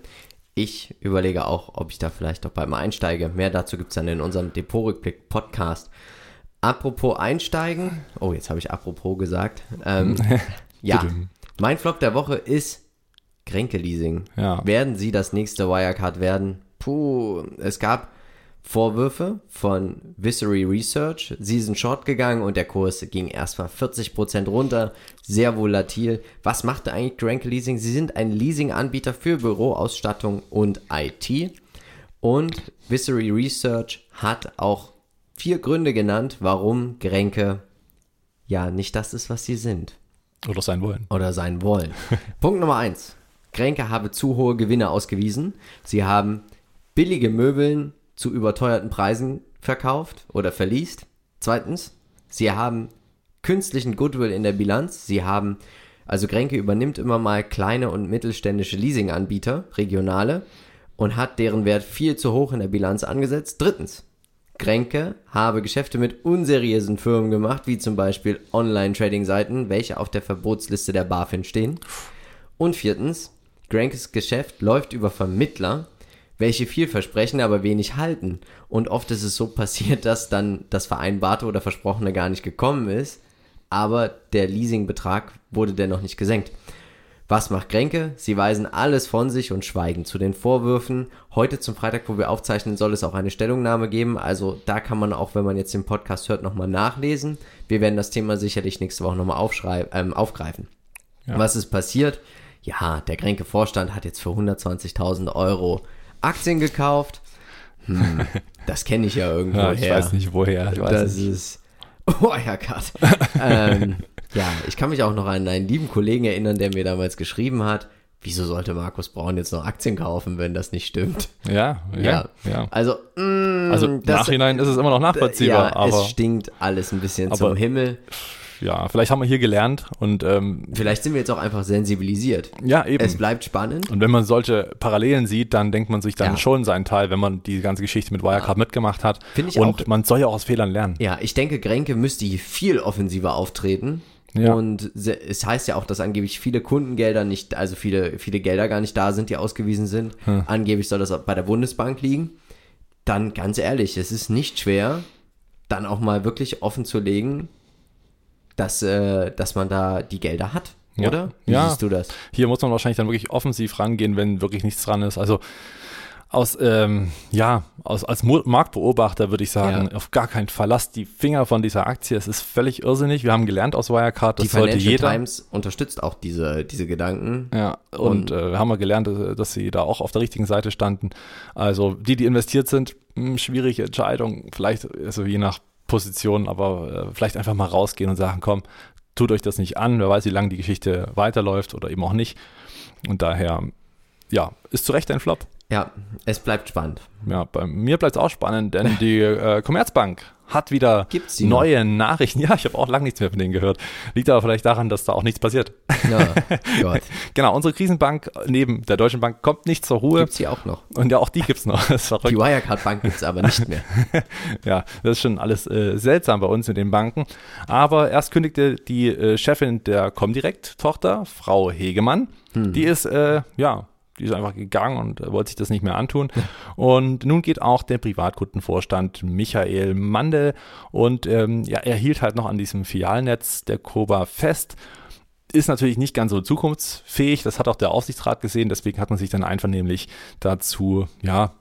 Ich überlege auch, ob ich da vielleicht doch bald mal einsteige. Mehr dazu gibt es dann in unserem Depot-Rückblick-Podcast. Apropos einsteigen. Oh, jetzt habe ich apropos gesagt. Ähm, ja, mein Flop der Woche ist Kränke-Leasing. Ja. Werden sie das nächste Wirecard werden? Puh, es gab Vorwürfe von Visory Research. Sie sind short gegangen und der Kurs ging erstmal 40% runter. Sehr volatil. Was macht eigentlich Granke Leasing? Sie sind ein Leasing-Anbieter für Büroausstattung und IT. Und Visory Research hat auch vier Gründe genannt, warum Grenke ja nicht das ist, was sie sind Oder sein wollen. oder sein wollen. Punkt Nummer eins. Grenke habe zu hohe Gewinne ausgewiesen. Sie haben billige Möbeln zu überteuerten Preisen verkauft oder verliest. Zweitens, sie haben künstlichen Goodwill in der Bilanz. Sie haben, also Grenke übernimmt immer mal kleine und mittelständische Leasinganbieter, regionale, und hat deren Wert viel zu hoch in der Bilanz angesetzt. Drittens, Grenke habe Geschäfte mit unseriösen Firmen gemacht, wie zum Beispiel Online-Trading-Seiten, welche auf der Verbotsliste der BaFin stehen. Und viertens, Grenkes Geschäft läuft über Vermittler, welche viel versprechen, aber wenig halten. Und oft ist es so passiert, dass dann das Vereinbarte oder Versprochene gar nicht gekommen ist, aber der Leasingbetrag wurde dennoch nicht gesenkt. Was macht Grenke? Sie weisen alles von sich und schweigen zu den Vorwürfen. Heute zum Freitag, wo wir aufzeichnen, soll es auch eine Stellungnahme geben. Also da kann man auch, wenn man jetzt den Podcast hört, nochmal nachlesen. Wir werden das Thema sicherlich nächste Woche nochmal ähm, aufgreifen. Ja. Was ist passiert? Ja, der Grenke Vorstand hat jetzt für 120.000 Euro Aktien gekauft. Hm, das kenne ich ja irgendwo ja, ich her. Ich weiß nicht woher. Ich weiß das nicht. ist. Oh, ja, Gott. ähm, ja, ich kann mich auch noch an einen lieben Kollegen erinnern, der mir damals geschrieben hat, wieso sollte Markus Braun jetzt noch Aktien kaufen, wenn das nicht stimmt? Ja, ja. ja. Also, mh, mm, also im Nachhinein ist es immer noch nachvollziehbar. Ja, aber es stinkt alles ein bisschen zum Himmel. Ja, vielleicht haben wir hier gelernt und ähm, vielleicht sind wir jetzt auch einfach sensibilisiert. Ja, eben. Es bleibt spannend. Und wenn man solche Parallelen sieht, dann denkt man sich dann ja. schon seinen Teil, wenn man die ganze Geschichte mit Wirecard ja. mitgemacht hat. Finde ich und auch. man soll ja auch aus Fehlern lernen. Ja, ich denke, Grenke müsste hier viel offensiver auftreten. Ja. Und es heißt ja auch, dass angeblich viele Kundengelder nicht, also viele, viele Gelder gar nicht da sind, die ausgewiesen sind. Hm. Angeblich soll das bei der Bundesbank liegen. Dann ganz ehrlich, es ist nicht schwer, dann auch mal wirklich offen zu legen, dass, äh, dass man da die Gelder hat. Ja. Oder? Wie ja. siehst du das? Hier muss man wahrscheinlich dann wirklich offensiv rangehen, wenn wirklich nichts dran ist. Also aus, ähm, ja, aus, als Marktbeobachter würde ich sagen, ja. auf gar keinen Fall lasst die Finger von dieser Aktie. Es ist völlig irrsinnig. Wir haben gelernt aus Wirecard, das die sollte Financial jeder. Times unterstützt auch diese, diese Gedanken. Ja, und, und äh, haben wir gelernt, dass, dass sie da auch auf der richtigen Seite standen. Also die, die investiert sind, mh, hm, schwierige Entscheidung. Vielleicht, also je nach Position, aber äh, vielleicht einfach mal rausgehen und sagen, komm, tut euch das nicht an. Wer weiß, wie lange die Geschichte weiterläuft oder eben auch nicht. Und daher, ja, ist zu Recht ein Flop. Ja, es bleibt spannend. Ja, bei mir bleibt es auch spannend, denn die äh, Commerzbank hat wieder neue? Nachrichten. Ja, ich habe auch lange nichts mehr von denen gehört. Liegt aber vielleicht daran, dass da auch nichts passiert. Ja, Gott. genau, unsere Krisenbank neben der Deutschen Bank kommt nicht zur Ruhe. Gibt sie auch noch. Und ja, auch die gibt es noch. die Wirecard Bank gibt es aber nicht mehr. ja, das ist schon alles äh, seltsam bei uns mit den Banken. Aber erst kündigte die äh, Chefin der Comdirect-Tochter, Frau Hegemann, hm. die ist, äh, ja, die ist einfach gegangen und äh, wollte sich das nicht mehr antun. Und nun geht auch der Privatkundenvorstand Michael Mandel und ähm, ja, er hielt halt noch an diesem Filialnetz der Koba fest. Ist natürlich nicht ganz so zukunftsfähig, das hat auch der Aufsichtsrat gesehen, deswegen hat man sich dann einvernehmlich dazu, ja,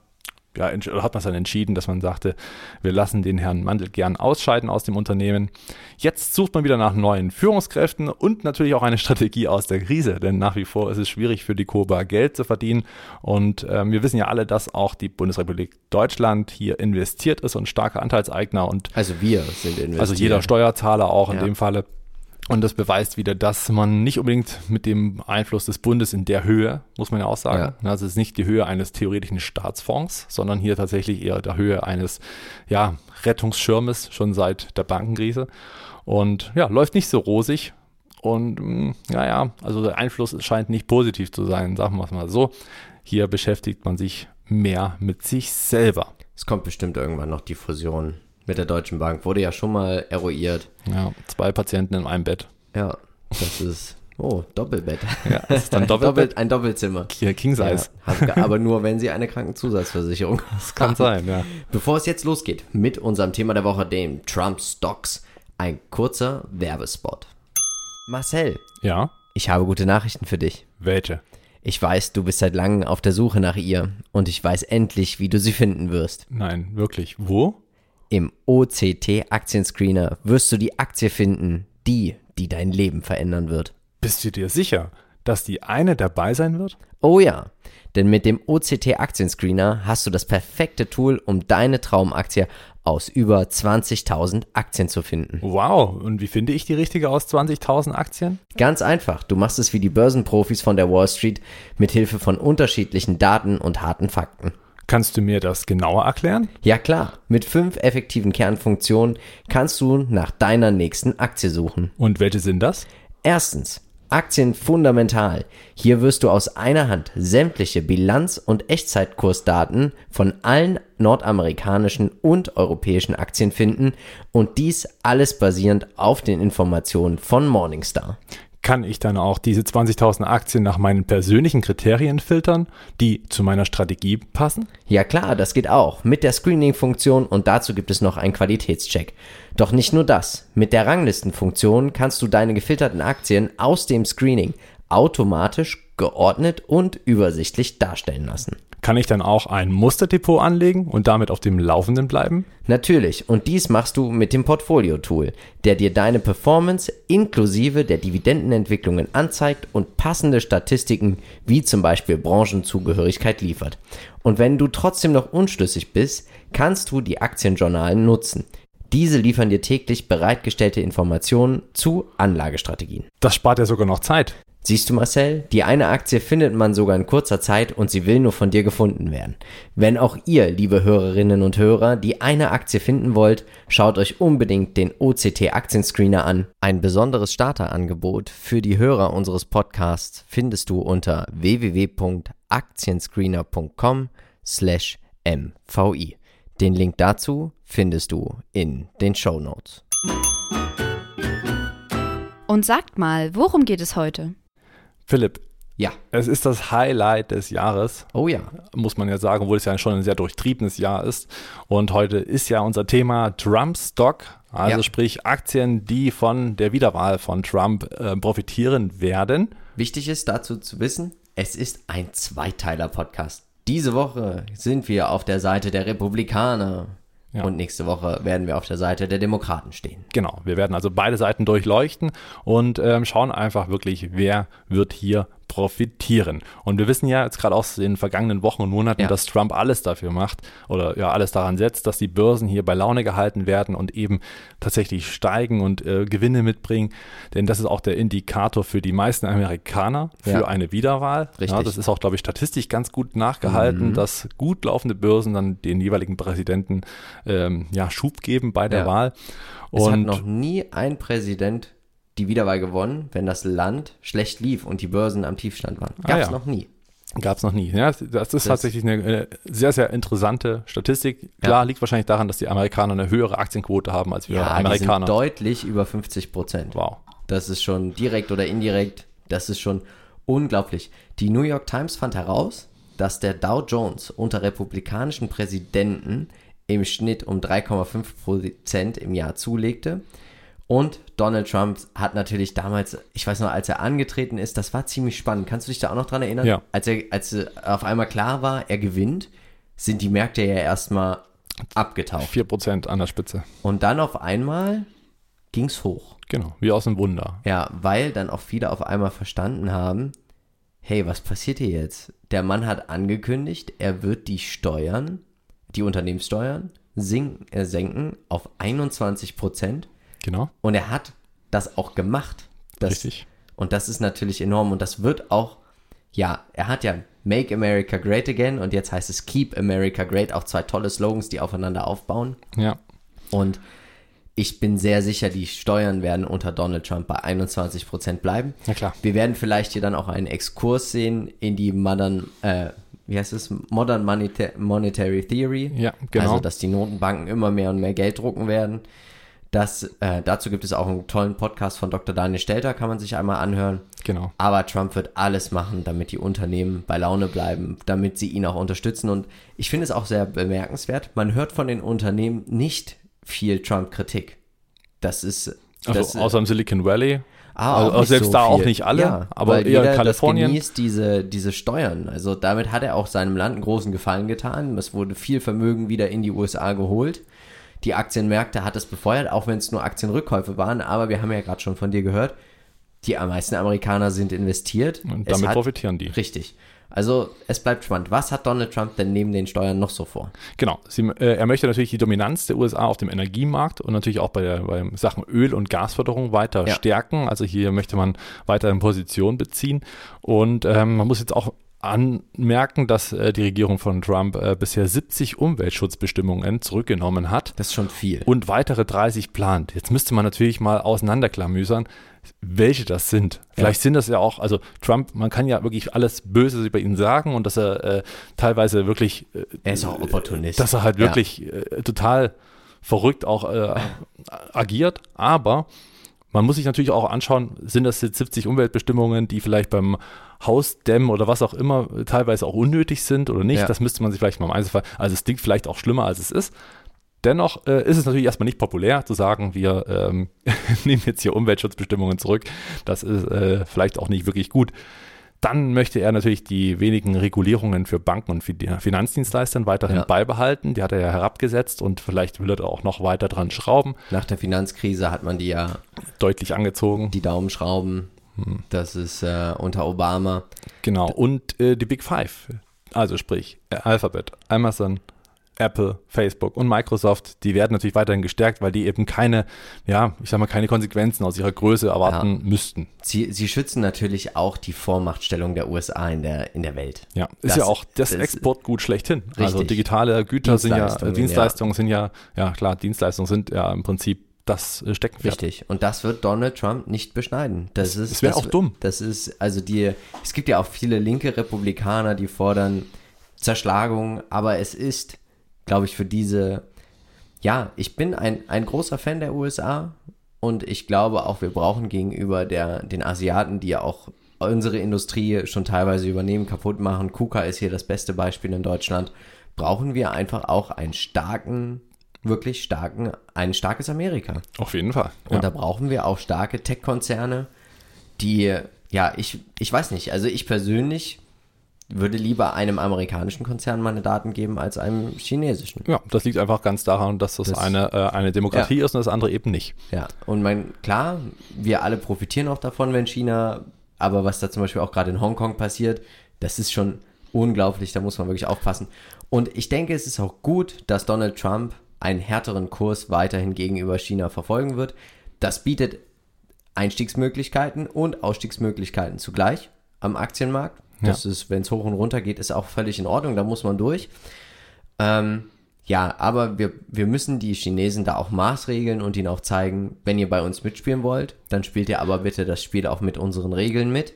ja, hat man dann entschieden, dass man sagte, wir lassen den Herrn Mandel gern ausscheiden aus dem Unternehmen. Jetzt sucht man wieder nach neuen Führungskräften und natürlich auch eine Strategie aus der Krise, denn nach wie vor ist es schwierig für die Koba Geld zu verdienen. Und äh, wir wissen ja alle, dass auch die Bundesrepublik Deutschland hier investiert ist und starke Anteilseigner und also wir sind investiert. Also jeder Steuerzahler auch in ja. dem Falle. Und das beweist wieder, dass man nicht unbedingt mit dem Einfluss des Bundes in der Höhe, muss man ja auch sagen, ja. also es ist nicht die Höhe eines theoretischen Staatsfonds, sondern hier tatsächlich eher der Höhe eines ja, Rettungsschirmes schon seit der Bankenkrise. Und ja, läuft nicht so rosig. Und mm, ja, ja, also der Einfluss scheint nicht positiv zu sein, sagen wir es mal so. Hier beschäftigt man sich mehr mit sich selber. Es kommt bestimmt irgendwann noch die Fusion mit der Deutschen Bank. Wurde ja schon mal eruiert. Ja, zwei Patienten in einem Bett. Ja, das ist. Oh, Doppelbett. Ja, das ist dann Doppelbett. ein Doppelzimmer. Hier, King Size. Ja, aber nur, wenn Sie eine Krankenzusatzversicherung Das kann sein, ja. Bevor es jetzt losgeht mit unserem Thema der Woche, dem Trump Stocks, ein kurzer Werbespot. Marcel. Ja? Ich habe gute Nachrichten für dich. Welche? Ich weiß, du bist seit langem auf der Suche nach ihr und ich weiß endlich, wie du sie finden wirst. Nein, wirklich. Wo? Im OCT Aktienscreener wirst du die Aktie finden, die, die dein Leben verändern wird. Bist du dir sicher, dass die eine dabei sein wird? Oh ja, denn mit dem OCT Aktienscreener hast du das perfekte Tool, um deine Traumaktie aus über 20.000 Aktien zu finden. Wow, und wie finde ich die richtige aus 20.000 Aktien? Ganz einfach, du machst es wie die Börsenprofis von der Wall Street mit Hilfe von unterschiedlichen Daten und harten Fakten. Kannst du mir das genauer erklären? Ja klar, mit fünf effektiven Kernfunktionen kannst du nach deiner nächsten Aktie suchen. Und welche sind das? Erstens, Aktien fundamental. Hier wirst du aus einer Hand sämtliche Bilanz- und Echtzeitkursdaten von allen nordamerikanischen und europäischen Aktien finden und dies alles basierend auf den Informationen von Morningstar. Kann ich dann auch diese 20.000 Aktien nach meinen persönlichen Kriterien filtern, die zu meiner Strategie passen? Ja klar, das geht auch mit der Screening-Funktion und dazu gibt es noch einen Qualitätscheck. Doch nicht nur das. Mit der Ranglistenfunktion kannst du deine gefilterten Aktien aus dem Screening automatisch geordnet und übersichtlich darstellen lassen. Kann ich dann auch ein Musterdepot anlegen und damit auf dem Laufenden bleiben? Natürlich, und dies machst du mit dem Portfolio-Tool, der dir deine Performance inklusive der Dividendenentwicklungen anzeigt und passende Statistiken wie zum Beispiel Branchenzugehörigkeit liefert. Und wenn du trotzdem noch unschlüssig bist, kannst du die Aktienjournalen nutzen. Diese liefern dir täglich bereitgestellte Informationen zu Anlagestrategien. Das spart ja sogar noch Zeit. Siehst du, Marcel, die eine Aktie findet man sogar in kurzer Zeit und sie will nur von dir gefunden werden. Wenn auch ihr, liebe Hörerinnen und Hörer, die eine Aktie finden wollt, schaut euch unbedingt den OCT Aktienscreener an. Ein besonderes Starterangebot für die Hörer unseres Podcasts findest du unter www.aktienscreener.com slash mvi. Den Link dazu findest du in den Show Notes. Und sagt mal, worum geht es heute? Philipp, Ja. es ist das Highlight des Jahres, Oh ja. muss man ja sagen, obwohl es ja schon ein sehr durchtriebenes Jahr ist. Und heute ist ja unser Thema Trump Stock, also Ja. sprich Aktien, die von der Wiederwahl von Trump äh, profitieren werden. Wichtig ist dazu zu wissen, es ist ein Zweiteiler-Podcast. Diese Woche sind wir auf der Seite der Republikaner Ja. und nächste Woche werden wir auf der Seite der Demokraten stehen. Genau, wir werden also beide Seiten durchleuchten und ähm, schauen einfach wirklich, wer wird hier profitieren. Und wir wissen ja jetzt gerade aus den vergangenen Wochen und Monaten, Ja. dass Trump alles dafür macht oder ja alles daran setzt, dass die Börsen hier bei Laune gehalten werden und eben tatsächlich steigen und äh, Gewinne mitbringen. Denn das ist auch der Indikator für die meisten Amerikaner für Ja. eine Wiederwahl. Richtig. Ja, das ist auch, glaube ich, statistisch ganz gut nachgehalten, Mhm. dass gut laufende Börsen dann den jeweiligen Präsidenten ähm, ja, Schub geben bei der. Wahl. Es hat Und noch nie ein Präsident die Wiederwahl gewonnen, wenn das Land schlecht lief und die Börsen am Tiefstand waren. Ah, Gab's ja. noch nie. Gab es noch nie. Ja, das ist tatsächlich eine, äh, sehr, sehr interessante Statistik. Klar, liegt wahrscheinlich daran, dass die Amerikaner eine höhere Aktienquote haben als wir Ja, die sind Amerikaner. deutlich über 50 Prozent. Wow. Das ist schon direkt oder indirekt, das ist schon unglaublich. Die New York Times fand heraus, dass der Dow Jones unter republikanischen Präsidenten im Schnitt um 3,5 Prozent im Jahr zulegte. Und Donald Trump hat natürlich damals, ich weiß noch, als er angetreten ist, das war ziemlich spannend. Kannst du dich da auch noch dran erinnern? Ja. Als er, als äh, auf einmal klar war, er gewinnt, sind die Märkte ja erstmal abgetaucht. 4% an der Spitze. Und dann auf einmal ging's hoch. Genau, wie aus dem Wunder. Ja, weil dann auch viele auf einmal verstanden haben, hey, was passiert hier jetzt? Der Mann hat angekündigt, er wird die Steuern, die Unternehmenssteuern sink, äh, senken auf 21 Prozent Genau, und er hat das auch gemacht. Das, richtig. Und das ist natürlich enorm und das wird auch, ja, er hat ja Make America Great Again und jetzt heißt es Keep America Great, auch zwei tolle Slogans, die aufeinander aufbauen. Ja, Und ich bin sehr sicher, die Steuern werden unter Donald Trump bei 21 Prozent bleiben. na klar. Wir werden vielleicht hier dann auch einen Exkurs sehen in die Modern, äh, wie heißt es, Modern Moneta Monetary Theory. Ja, genau. Also, dass die Notenbanken immer mehr und mehr Geld drucken werden. Das, äh, dazu gibt es auch einen tollen Podcast von Dr. Daniel Stelter, kann man sich einmal anhören. Genau. Aber Trump wird alles machen, damit die Unternehmen bei Laune bleiben, damit sie ihn auch unterstützen. Und ich finde es auch sehr bemerkenswert. Man hört von den Unternehmen nicht viel Trump-Kritik. Das ist. Also das, außer im Silicon Valley. Ah, Also auch nicht selbst so da auch viel. nicht alle, ja, aber eher jeder Kalifornien. Das genießt diese, diese Steuern. Also damit hat er auch seinem Land einen großen Gefallen getan. Es wurde viel Vermögen wieder in die USA geholt. Die Aktienmärkte hat es befeuert, auch wenn es nur Aktienrückkäufe waren. Aber wir haben ja gerade schon von dir gehört, die meisten Amerikaner sind investiert. Und damit hat, profitieren die. Richtig. Also es bleibt spannend. Was hat Donald Trump denn neben den Steuern noch so vor? Genau. Sie, äh, er möchte natürlich die Dominanz der USA auf dem Energiemarkt und natürlich auch bei, der, bei Sachen Öl- und Gasförderung weiter Ja. stärken. Also hier möchte man weiter in Position beziehen. Und ähm, man muss jetzt auch anmerken, dass äh, die Regierung von Trump äh, bisher 70 Umweltschutzbestimmungen zurückgenommen hat Das ist schon viel. und weitere 30 plant. Jetzt müsste man natürlich mal auseinanderklamüsern, welche das sind. Vielleicht sind das ja auch, also Trump, man kann ja wirklich alles Böse über ihn sagen und dass er äh, teilweise wirklich, äh, Er ist auch Opportunist. dass er halt Ja. wirklich äh, total verrückt auch äh, agiert, aber man muss sich natürlich auch anschauen, sind das jetzt 70 Umweltbestimmungen, die vielleicht beim Hausdämmen oder was auch immer teilweise auch unnötig sind oder nicht. Ja. Das müsste man sich vielleicht mal im Einzelfall, also es klingt vielleicht auch schlimmer, als es ist. Dennoch äh, ist es natürlich erstmal nicht populär zu sagen, wir ähm, nehmen jetzt hier Umweltschutzbestimmungen zurück. Das ist äh, vielleicht auch nicht wirklich gut. Dann möchte er natürlich die wenigen Regulierungen für Banken und Fin- Finanzdienstleistern weiterhin Ja. beibehalten. Die hat er ja herabgesetzt und vielleicht will er da auch noch weiter dran schrauben, Nach der Finanzkrise hat man die ja deutlich angezogen. die Daumenschrauben. Hm. Das ist äh, unter Obama. Genau. Und äh, die Big Five. Also sprich Alphabet, Amazon, Apple, Facebook und Microsoft, die werden natürlich weiterhin gestärkt, weil die eben keine, ja, ich sag mal, keine Konsequenzen aus ihrer Größe erwarten müssten. Sie, sie schützen natürlich auch die Vormachtstellung der USA in der, in der Welt. Ja, ist Das- ja auch das, das- Exportgut schlechthin. Also Richtig. digitale Güter sind ja, Dienstleistungen, äh, Dienstleistungen sind ja, ja klar, Dienstleistungen sind ja im Prinzip das äh, Steckenpferd. Richtig. Und das wird Donald Trump nicht beschneiden. Das ist, das wär auch dumm. Das ist, also die, es gibt ja auch viele linke Republikaner, die fordern Zerschlagung, aber es ist, glaube ich, für diese, ja, ich bin ein, ein großer Fan der USA und ich glaube auch, wir brauchen gegenüber der, den Asiaten, die ja auch unsere Industrie schon teilweise übernehmen, kaputt machen. KUKA ist hier das beste Beispiel in Deutschland. Brauchen wir einfach auch einen starken, wirklich starken, ein starkes Amerika. Auf jeden Fall. Und da brauchen wir auch starke Tech-Konzerne, die, ja, ich, ich weiß nicht, also ich persönlich würde lieber einem amerikanischen Konzern meine Daten geben als einem chinesischen. Ja, das liegt einfach ganz daran, dass das, Das- eine, äh, eine Demokratie ist und das andere eben nicht. Ja, und mein, klar, wir alle profitieren auch davon, wenn China, aber was da zum Beispiel auch gerade in Hongkong passiert, das ist schon unglaublich, da muss man wirklich aufpassen. Und ich denke, es ist auch gut, dass Donald Trump einen härteren Kurs weiterhin gegenüber China verfolgen wird. Das bietet Einstiegsmöglichkeiten und Ausstiegsmöglichkeiten zugleich am Aktienmarkt. Das ist, wenn es hoch und runter geht, ist auch völlig in Ordnung, da muss man durch. Ähm, ja, aber wir, wir müssen die Chinesen da auch maßregeln und ihnen auch zeigen, wenn ihr bei uns mitspielen wollt, dann spielt ihr aber bitte das Spiel auch mit unseren Regeln mit.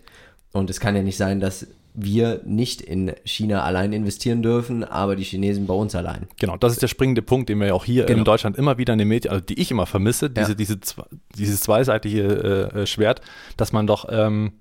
Und es kann ja nicht sein, dass wir nicht in China allein investieren dürfen, aber die Chinesen bei uns allein. Genau, das ist der springende Punkt, den wir ja auch hier Genau. in Deutschland immer wieder in den Medien, also die ich immer vermisse, diese, Ja. diese, dieses zweiseitige äh, äh, Schwert, dass man doch ähm,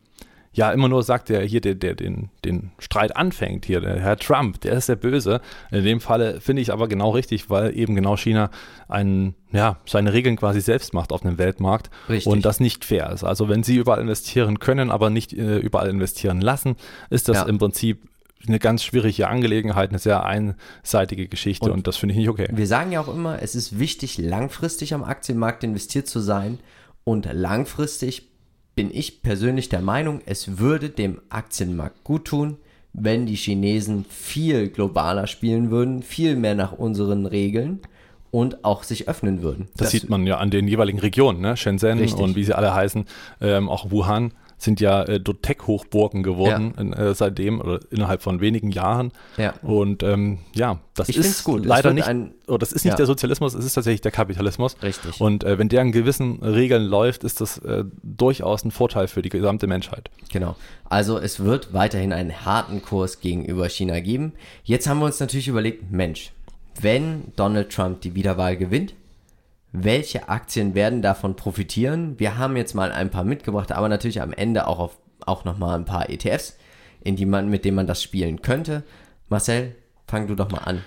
ja immer nur sagt, der hier, der, der den, den Streit anfängt, hier, der Herr Trump, der ist der Böse. In dem Falle finde ich aber genau richtig, weil eben genau China einen, ja, seine Regeln quasi selbst macht auf dem Weltmarkt Richtig. und das nicht fair ist. Also wenn sie überall investieren können, aber nicht äh, überall investieren lassen, ist das Ja. im Prinzip eine ganz schwierige Angelegenheit, eine sehr einseitige Geschichte und, Und das finde ich nicht okay. Wir sagen ja auch immer, es ist wichtig, langfristig am Aktienmarkt investiert zu sein. Und langfristig bin ich persönlich der Meinung, es würde dem Aktienmarkt gut tun, wenn die Chinesen viel globaler spielen würden, viel mehr nach unseren Regeln und auch sich öffnen würden. Das, sieht man ja an den jeweiligen Regionen, ne? Shenzhen Richtig. und wie sie alle heißen, ähm, auch Wuhan sind ja äh, dort Tech-Hochburgen geworden in, äh, seitdem oder innerhalb von wenigen Jahren. Ja. Und ähm, ja, das Ich ist gut. Leider nicht, ein- oder das ist nicht Ja. der Sozialismus, es ist tatsächlich der Kapitalismus. Richtig. Und äh, wenn der in gewissen Regeln läuft, ist das äh, durchaus ein Vorteil für die gesamte Menschheit. Genau. Also es wird weiterhin einen harten Kurs gegenüber China geben. Jetzt haben wir uns natürlich überlegt, Mensch, wenn Donald Trump die Wiederwahl gewinnt, welche Aktien werden davon profitieren? Wir haben jetzt mal ein paar mitgebracht, aber natürlich am Ende auch auf auch noch mal ein paar ETFs, in die man mit denen man das spielen könnte. Marcel, fang du doch mal an.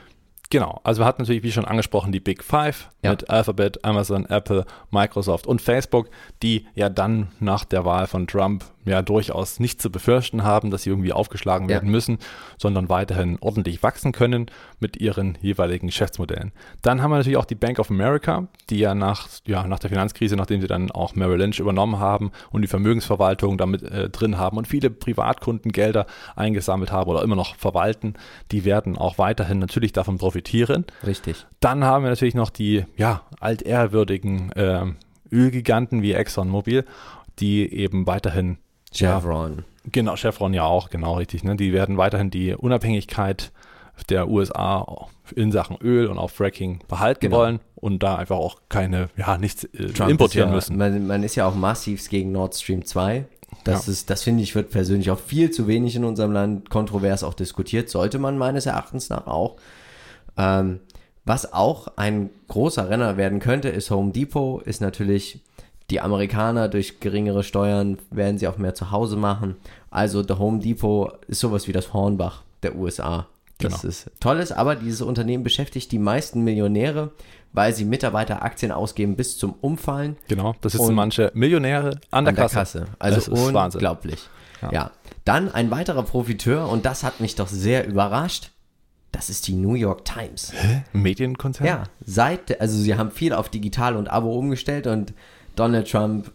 Genau, also wir hatten natürlich, wie schon angesprochen, die Big Five Ja. mit Alphabet, Amazon, Apple, Microsoft und Facebook, die ja dann nach der Wahl von Trump ja durchaus nicht zu befürchten haben, dass sie irgendwie aufgeschlagen Ja. werden müssen, sondern weiterhin ordentlich wachsen können mit ihren jeweiligen Geschäftsmodellen. Dann haben wir natürlich auch die Bank of America, die ja nach, ja, nach der Finanzkrise, nachdem sie dann auch Merrill Lynch übernommen haben und die Vermögensverwaltung damit äh, drin haben und viele Privatkunden Gelder eingesammelt haben oder immer noch verwalten, die werden auch weiterhin natürlich davon profitieren. Richtig. Dann haben wir natürlich noch die ja, altehrwürdigen ähm, Ölgiganten wie ExxonMobil, die eben weiterhin Chevron. Genau, Chevron ja auch, genau richtig. Ne? Die werden weiterhin die Unabhängigkeit der USA in Sachen Öl und auch Fracking behalten Genau. wollen und da einfach auch keine, ja, nichts äh, importieren ja, müssen. Man, man ist ja auch massiv gegen Nord Stream 2. Das Ja. ist, das finde ich, wird persönlich auch viel zu wenig in unserem Land kontrovers auch diskutiert. Sollte man meines Erachtens nach auch. Ähm, was auch ein großer Renner werden könnte, ist Home Depot, ist natürlich Die Amerikaner durch geringere Steuern werden sie auch mehr zu Hause machen. Also The Home Depot ist sowas wie das Hornbach der USA. Das Genau. ist tolles, aber dieses Unternehmen beschäftigt die meisten Millionäre, weil sie Mitarbeiter Aktien ausgeben bis zum Umfallen Genau, das sitzen Und- manche Millionäre an der, an der Kasse. Kasse. Also Das ist unglaublich. Ja. Ja. Dann ein weiterer Profiteur, und das hat mich doch sehr überrascht. Das ist die New York Times. Medienkonzern? Ja, seit, also sie haben viel auf digital und Abo umgestellt und Donald Trump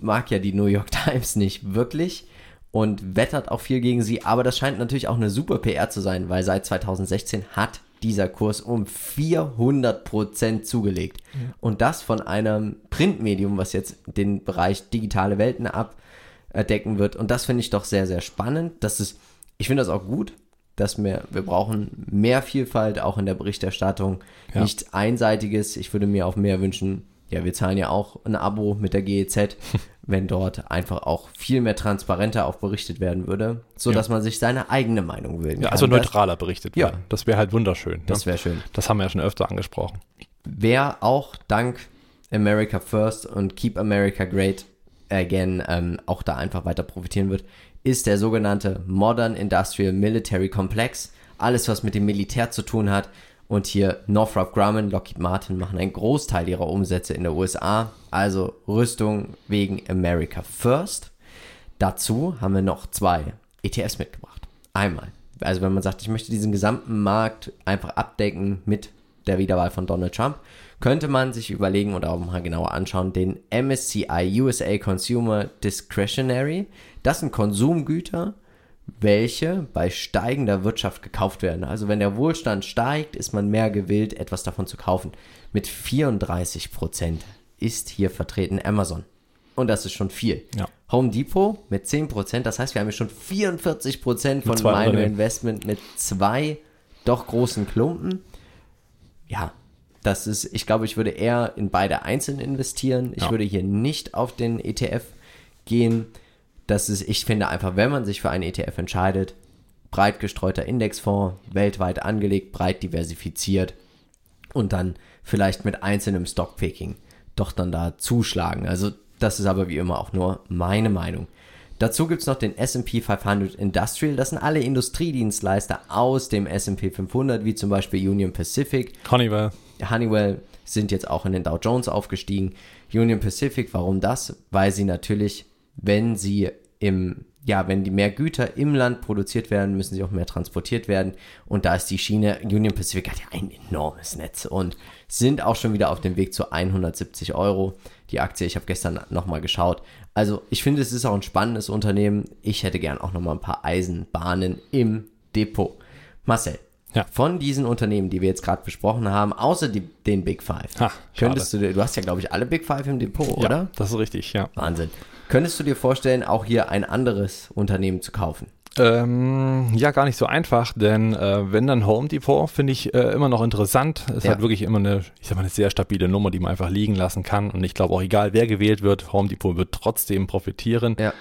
mag ja die New York Times nicht wirklich und wettert auch viel gegen sie, aber das scheint natürlich auch eine super PR zu sein, weil seit 2016 hat dieser Kurs um 400 Prozent zugelegt. Und das von einem Printmedium, was jetzt den Bereich digitale Welten abdecken wird. Und das finde ich doch sehr, sehr spannend. Das ist, ich finde das auch gut, dass wir, wir brauchen mehr Vielfalt auch in der Berichterstattung. Ja. Nicht einseitiges. Ich würde mir auch mehr wünschen. Ja, wir zahlen ja auch ein Abo mit der GEZ, wenn dort einfach auch viel mehr transparenter auch berichtet werden würde, so Ja. dass man sich seine eigene Meinung bilden Ja, kann. also Das- neutraler berichtet Ja. wird. Das wäre halt wunderschön. Das ne? wäre schön. das haben wir ja schon öfter angesprochen. Wer auch dank America First und Keep America Great Again ähm, auch da einfach weiter profitieren wird, ist der sogenannte Modern Industrial Military Complex. Alles, was mit dem Militär zu tun hat. Und hier Northrop Grumman, Lockheed Martin machen einen Großteil ihrer Umsätze in der USA. Also Rüstung wegen America First. Dazu haben wir noch zwei ETFs mitgebracht. Einmal, also wenn man sagt, ich möchte diesen gesamten Markt einfach abdecken mit der Wiederwahl von Donald Trump, könnte man sich überlegen oder auch mal genauer anschauen, den MSCI USA Consumer Discretionary. Das sind Konsumgüter, welche bei steigender Wirtschaft gekauft werden. Also wenn der Wohlstand steigt, ist man mehr gewillt, etwas davon zu kaufen. Mit 34 Prozent ist hier vertreten Amazon. Und das ist schon viel. Ja. Home Depot mit 10 Prozent, das heißt, wir haben hier schon 44 Prozent von meinem. Investment mit zwei doch großen Klumpen. Ja, das ist, ich glaube, ich würde eher in beide einzeln investieren. Ich Ja. würde hier nicht auf den ETF gehen. Das ist, ich finde einfach, wenn man sich für einen ETF entscheidet, breit gestreuter Indexfonds, weltweit angelegt, breit diversifiziert und dann vielleicht mit einzelnem Stockpicking doch dann da zuschlagen. Also das ist aber wie immer auch nur meine Meinung. Dazu gibt es noch den S&P 500 Industrial. Das sind alle Industriedienstleister aus dem S&P 500, wie zum Beispiel Union Pacific, Honeywell. Honeywell sind jetzt auch in den Dow Jones aufgestiegen. Union Pacific, warum das? Weil sie natürlich, wenn sie im, ja, wenn die mehr Güter im Land produziert werden, müssen sie auch mehr transportiert werden. Und da ist die Schiene, Union Pacific hat ja ein enormes Netz und sind auch schon wieder auf dem Weg zu 170 Euro. Die Aktie, ich habe gestern nochmal geschaut. Also ich finde, es ist auch ein spannendes Unternehmen. Ich hätte gern auch nochmal ein paar Eisenbahnen im Depot. Marcel, Ja. von diesen Unternehmen, die wir jetzt gerade besprochen haben, außer die, den Big Five, Ha, könntest du dir, du hast ja glaube ich alle Big Five im Depot, Ja, oder? das ist richtig, ja. Wahnsinn. Könntest du dir vorstellen, auch hier ein anderes Unternehmen zu kaufen? Ähm, ja, gar nicht so einfach, denn äh, wenn dann Home Depot, finde ich äh, immer noch interessant. Es Ja. hat wirklich immer eine, ich sag mal, eine sehr stabile Nummer, die man einfach liegen lassen kann. Und ich glaube auch, egal wer gewählt wird, Home Depot wird trotzdem profitieren. Ja.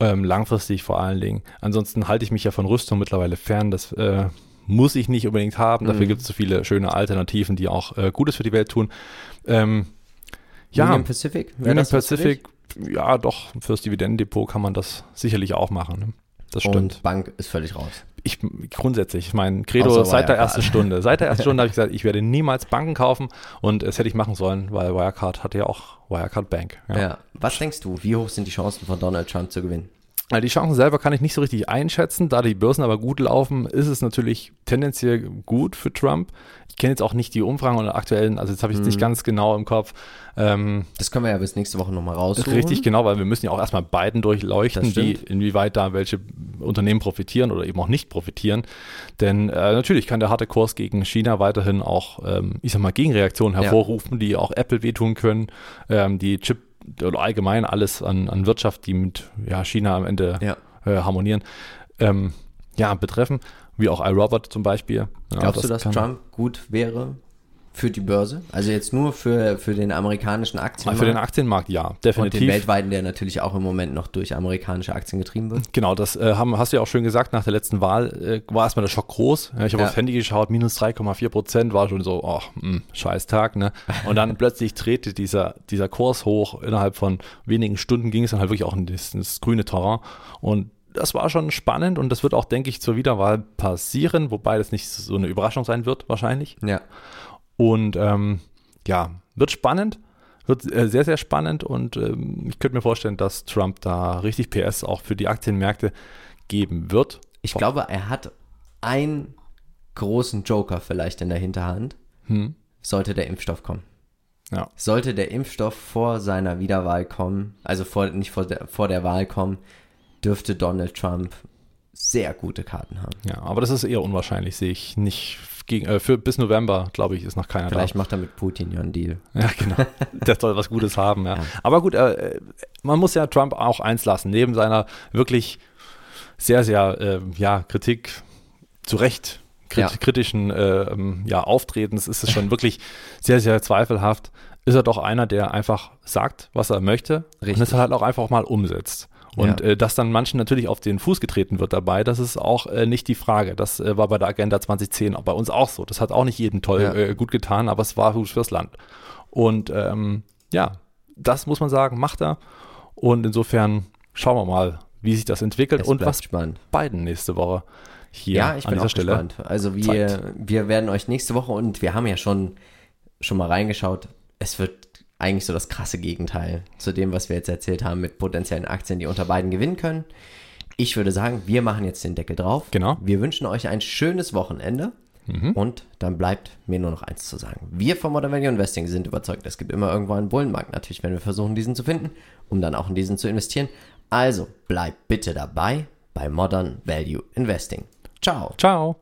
Ähm, langfristig vor allen Dingen. Ansonsten halte ich mich ja von Rüstung mittlerweile fern. Das äh, muss ich nicht unbedingt haben. Dafür Mhm. gibt es so viele schöne Alternativen, die auch äh, Gutes für die Welt tun. Ähm, ja, Union Pacific? Union? Pacific, ja doch, fürs Dividendendepot kann man das sicherlich auch machen. Ne? Das stimmt. Und Bank ist völlig raus. Ich grundsätzlich, mein Credo Außer seit der ersten Stunde. Seit der ersten Stunde habe ich gesagt, ich werde niemals Banken kaufen und es hätte ich machen sollen, weil Wirecard hatte ja auch Wirecard Bank. Ja. Ja. Was denkst du, wie hoch sind die Chancen von Donald Trump zu gewinnen? Die Chancen selber kann ich nicht so richtig einschätzen, da die Börsen aber gut laufen, ist es natürlich tendenziell gut für Trump. Ich kenne jetzt auch nicht die Umfragen oder aktuellen, also jetzt habe ich es Mhm. nicht ganz genau im Kopf. Ähm, Das können wir ja bis nächste Woche nochmal raussuchen. Richtig, genau, weil wir müssen ja auch erstmal beiden durchleuchten, wie, inwieweit da welche Unternehmen profitieren oder eben auch nicht profitieren. Denn äh, natürlich kann der harte Kurs gegen China weiterhin auch, ähm, ich sag mal, Gegenreaktionen Ja. hervorrufen, die auch Apple wehtun können, ähm, die Chip oder allgemein alles an, an Wirtschaft, die mit ja, China am Ende Ja. äh, harmonieren, ähm, ja, betreffen, wie auch iRobot zum Beispiel. Ja, Glaubst du, dass Trump gut wäre für die Börse? Also jetzt nur für, für den amerikanischen Aktienmarkt? Für den Aktienmarkt ja, und definitiv. den weltweiten, der natürlich auch im Moment noch durch amerikanische Aktien getrieben wird. Genau, das äh, haben, hast du ja auch schön gesagt, nach der letzten Wahl äh, war erstmal der Schock groß. Ich habe Ja. aufs Handy geschaut, minus 3,4 Prozent, war schon so, oh, mh, scheiß Tag, ne? Und dann plötzlich drehte dieser, dieser Kurs hoch, innerhalb von wenigen Stunden ging es dann halt wirklich auch in das, ins grüne Terrain und das war schon spannend und das wird auch, denke ich, zur Wiederwahl passieren, wobei das nicht so eine Überraschung sein wird, wahrscheinlich. Ja. Und ähm, ja, wird spannend, wird äh, sehr, sehr spannend und ähm, ich könnte mir vorstellen, dass Trump da richtig PS auch für die Aktienmärkte geben wird. Ich glaube, er hat einen großen Joker vielleicht in der Hinterhand, Hm. sollte der Impfstoff kommen. Ja. Sollte der Impfstoff vor seiner Wiederwahl kommen, also vor, nicht vor der, vor der Wahl kommen, dürfte Donald Trump sehr gute Karten haben. ja, aber das ist eher unwahrscheinlich, sehe ich nicht. Gegen, äh, für, bis November, glaube ich, ist noch keiner Vielleicht macht er mit Putin ja einen Deal. da. Ja, genau. Der soll was Gutes haben, ja. Ja. Aber gut, äh, man muss ja Trump auch eins lassen. Neben seiner wirklich sehr, sehr, äh, ja, Kritik zu Recht krit Ja. kritischen äh, ähm, ja, Auftretens ist es schon wirklich sehr, sehr zweifelhaft. Ist er doch einer, der einfach sagt, was er möchte und Richtig. es halt auch einfach mal umsetzt. Und Ja. äh, dass dann manchen natürlich auf den Fuß getreten wird dabei, das ist auch äh, nicht die Frage. Das äh, war bei der Agenda 2010 auch bei uns auch so. Das hat auch nicht jedem toll Ja. äh, gut getan, aber es war gut fürs Land. Und ähm, ja, das muss man sagen, macht er. Und insofern schauen wir mal, wie sich das entwickelt Es und was spannend. Biden nächste Woche hier Ja, ich an bin dieser auch Stelle. gespannt. Also wir, zeigt. wir werden euch nächste Woche und wir haben ja schon, schon mal reingeschaut, es wird eigentlich so das krasse Gegenteil zu dem, was wir jetzt erzählt haben mit potenziellen Aktien, die unter beiden gewinnen können. Ich würde sagen, wir machen jetzt den Deckel drauf. Genau. Wir wünschen euch ein schönes Wochenende. Und dann bleibt mir nur noch eins zu sagen. Wir von Modern Value Investing sind überzeugt, es gibt immer irgendwo einen Bullenmarkt. Natürlich werden wir versuchen, diesen zu finden, um dann auch in diesen zu investieren. Also bleibt bitte dabei bei Modern Value Investing. Ciao. Ciao.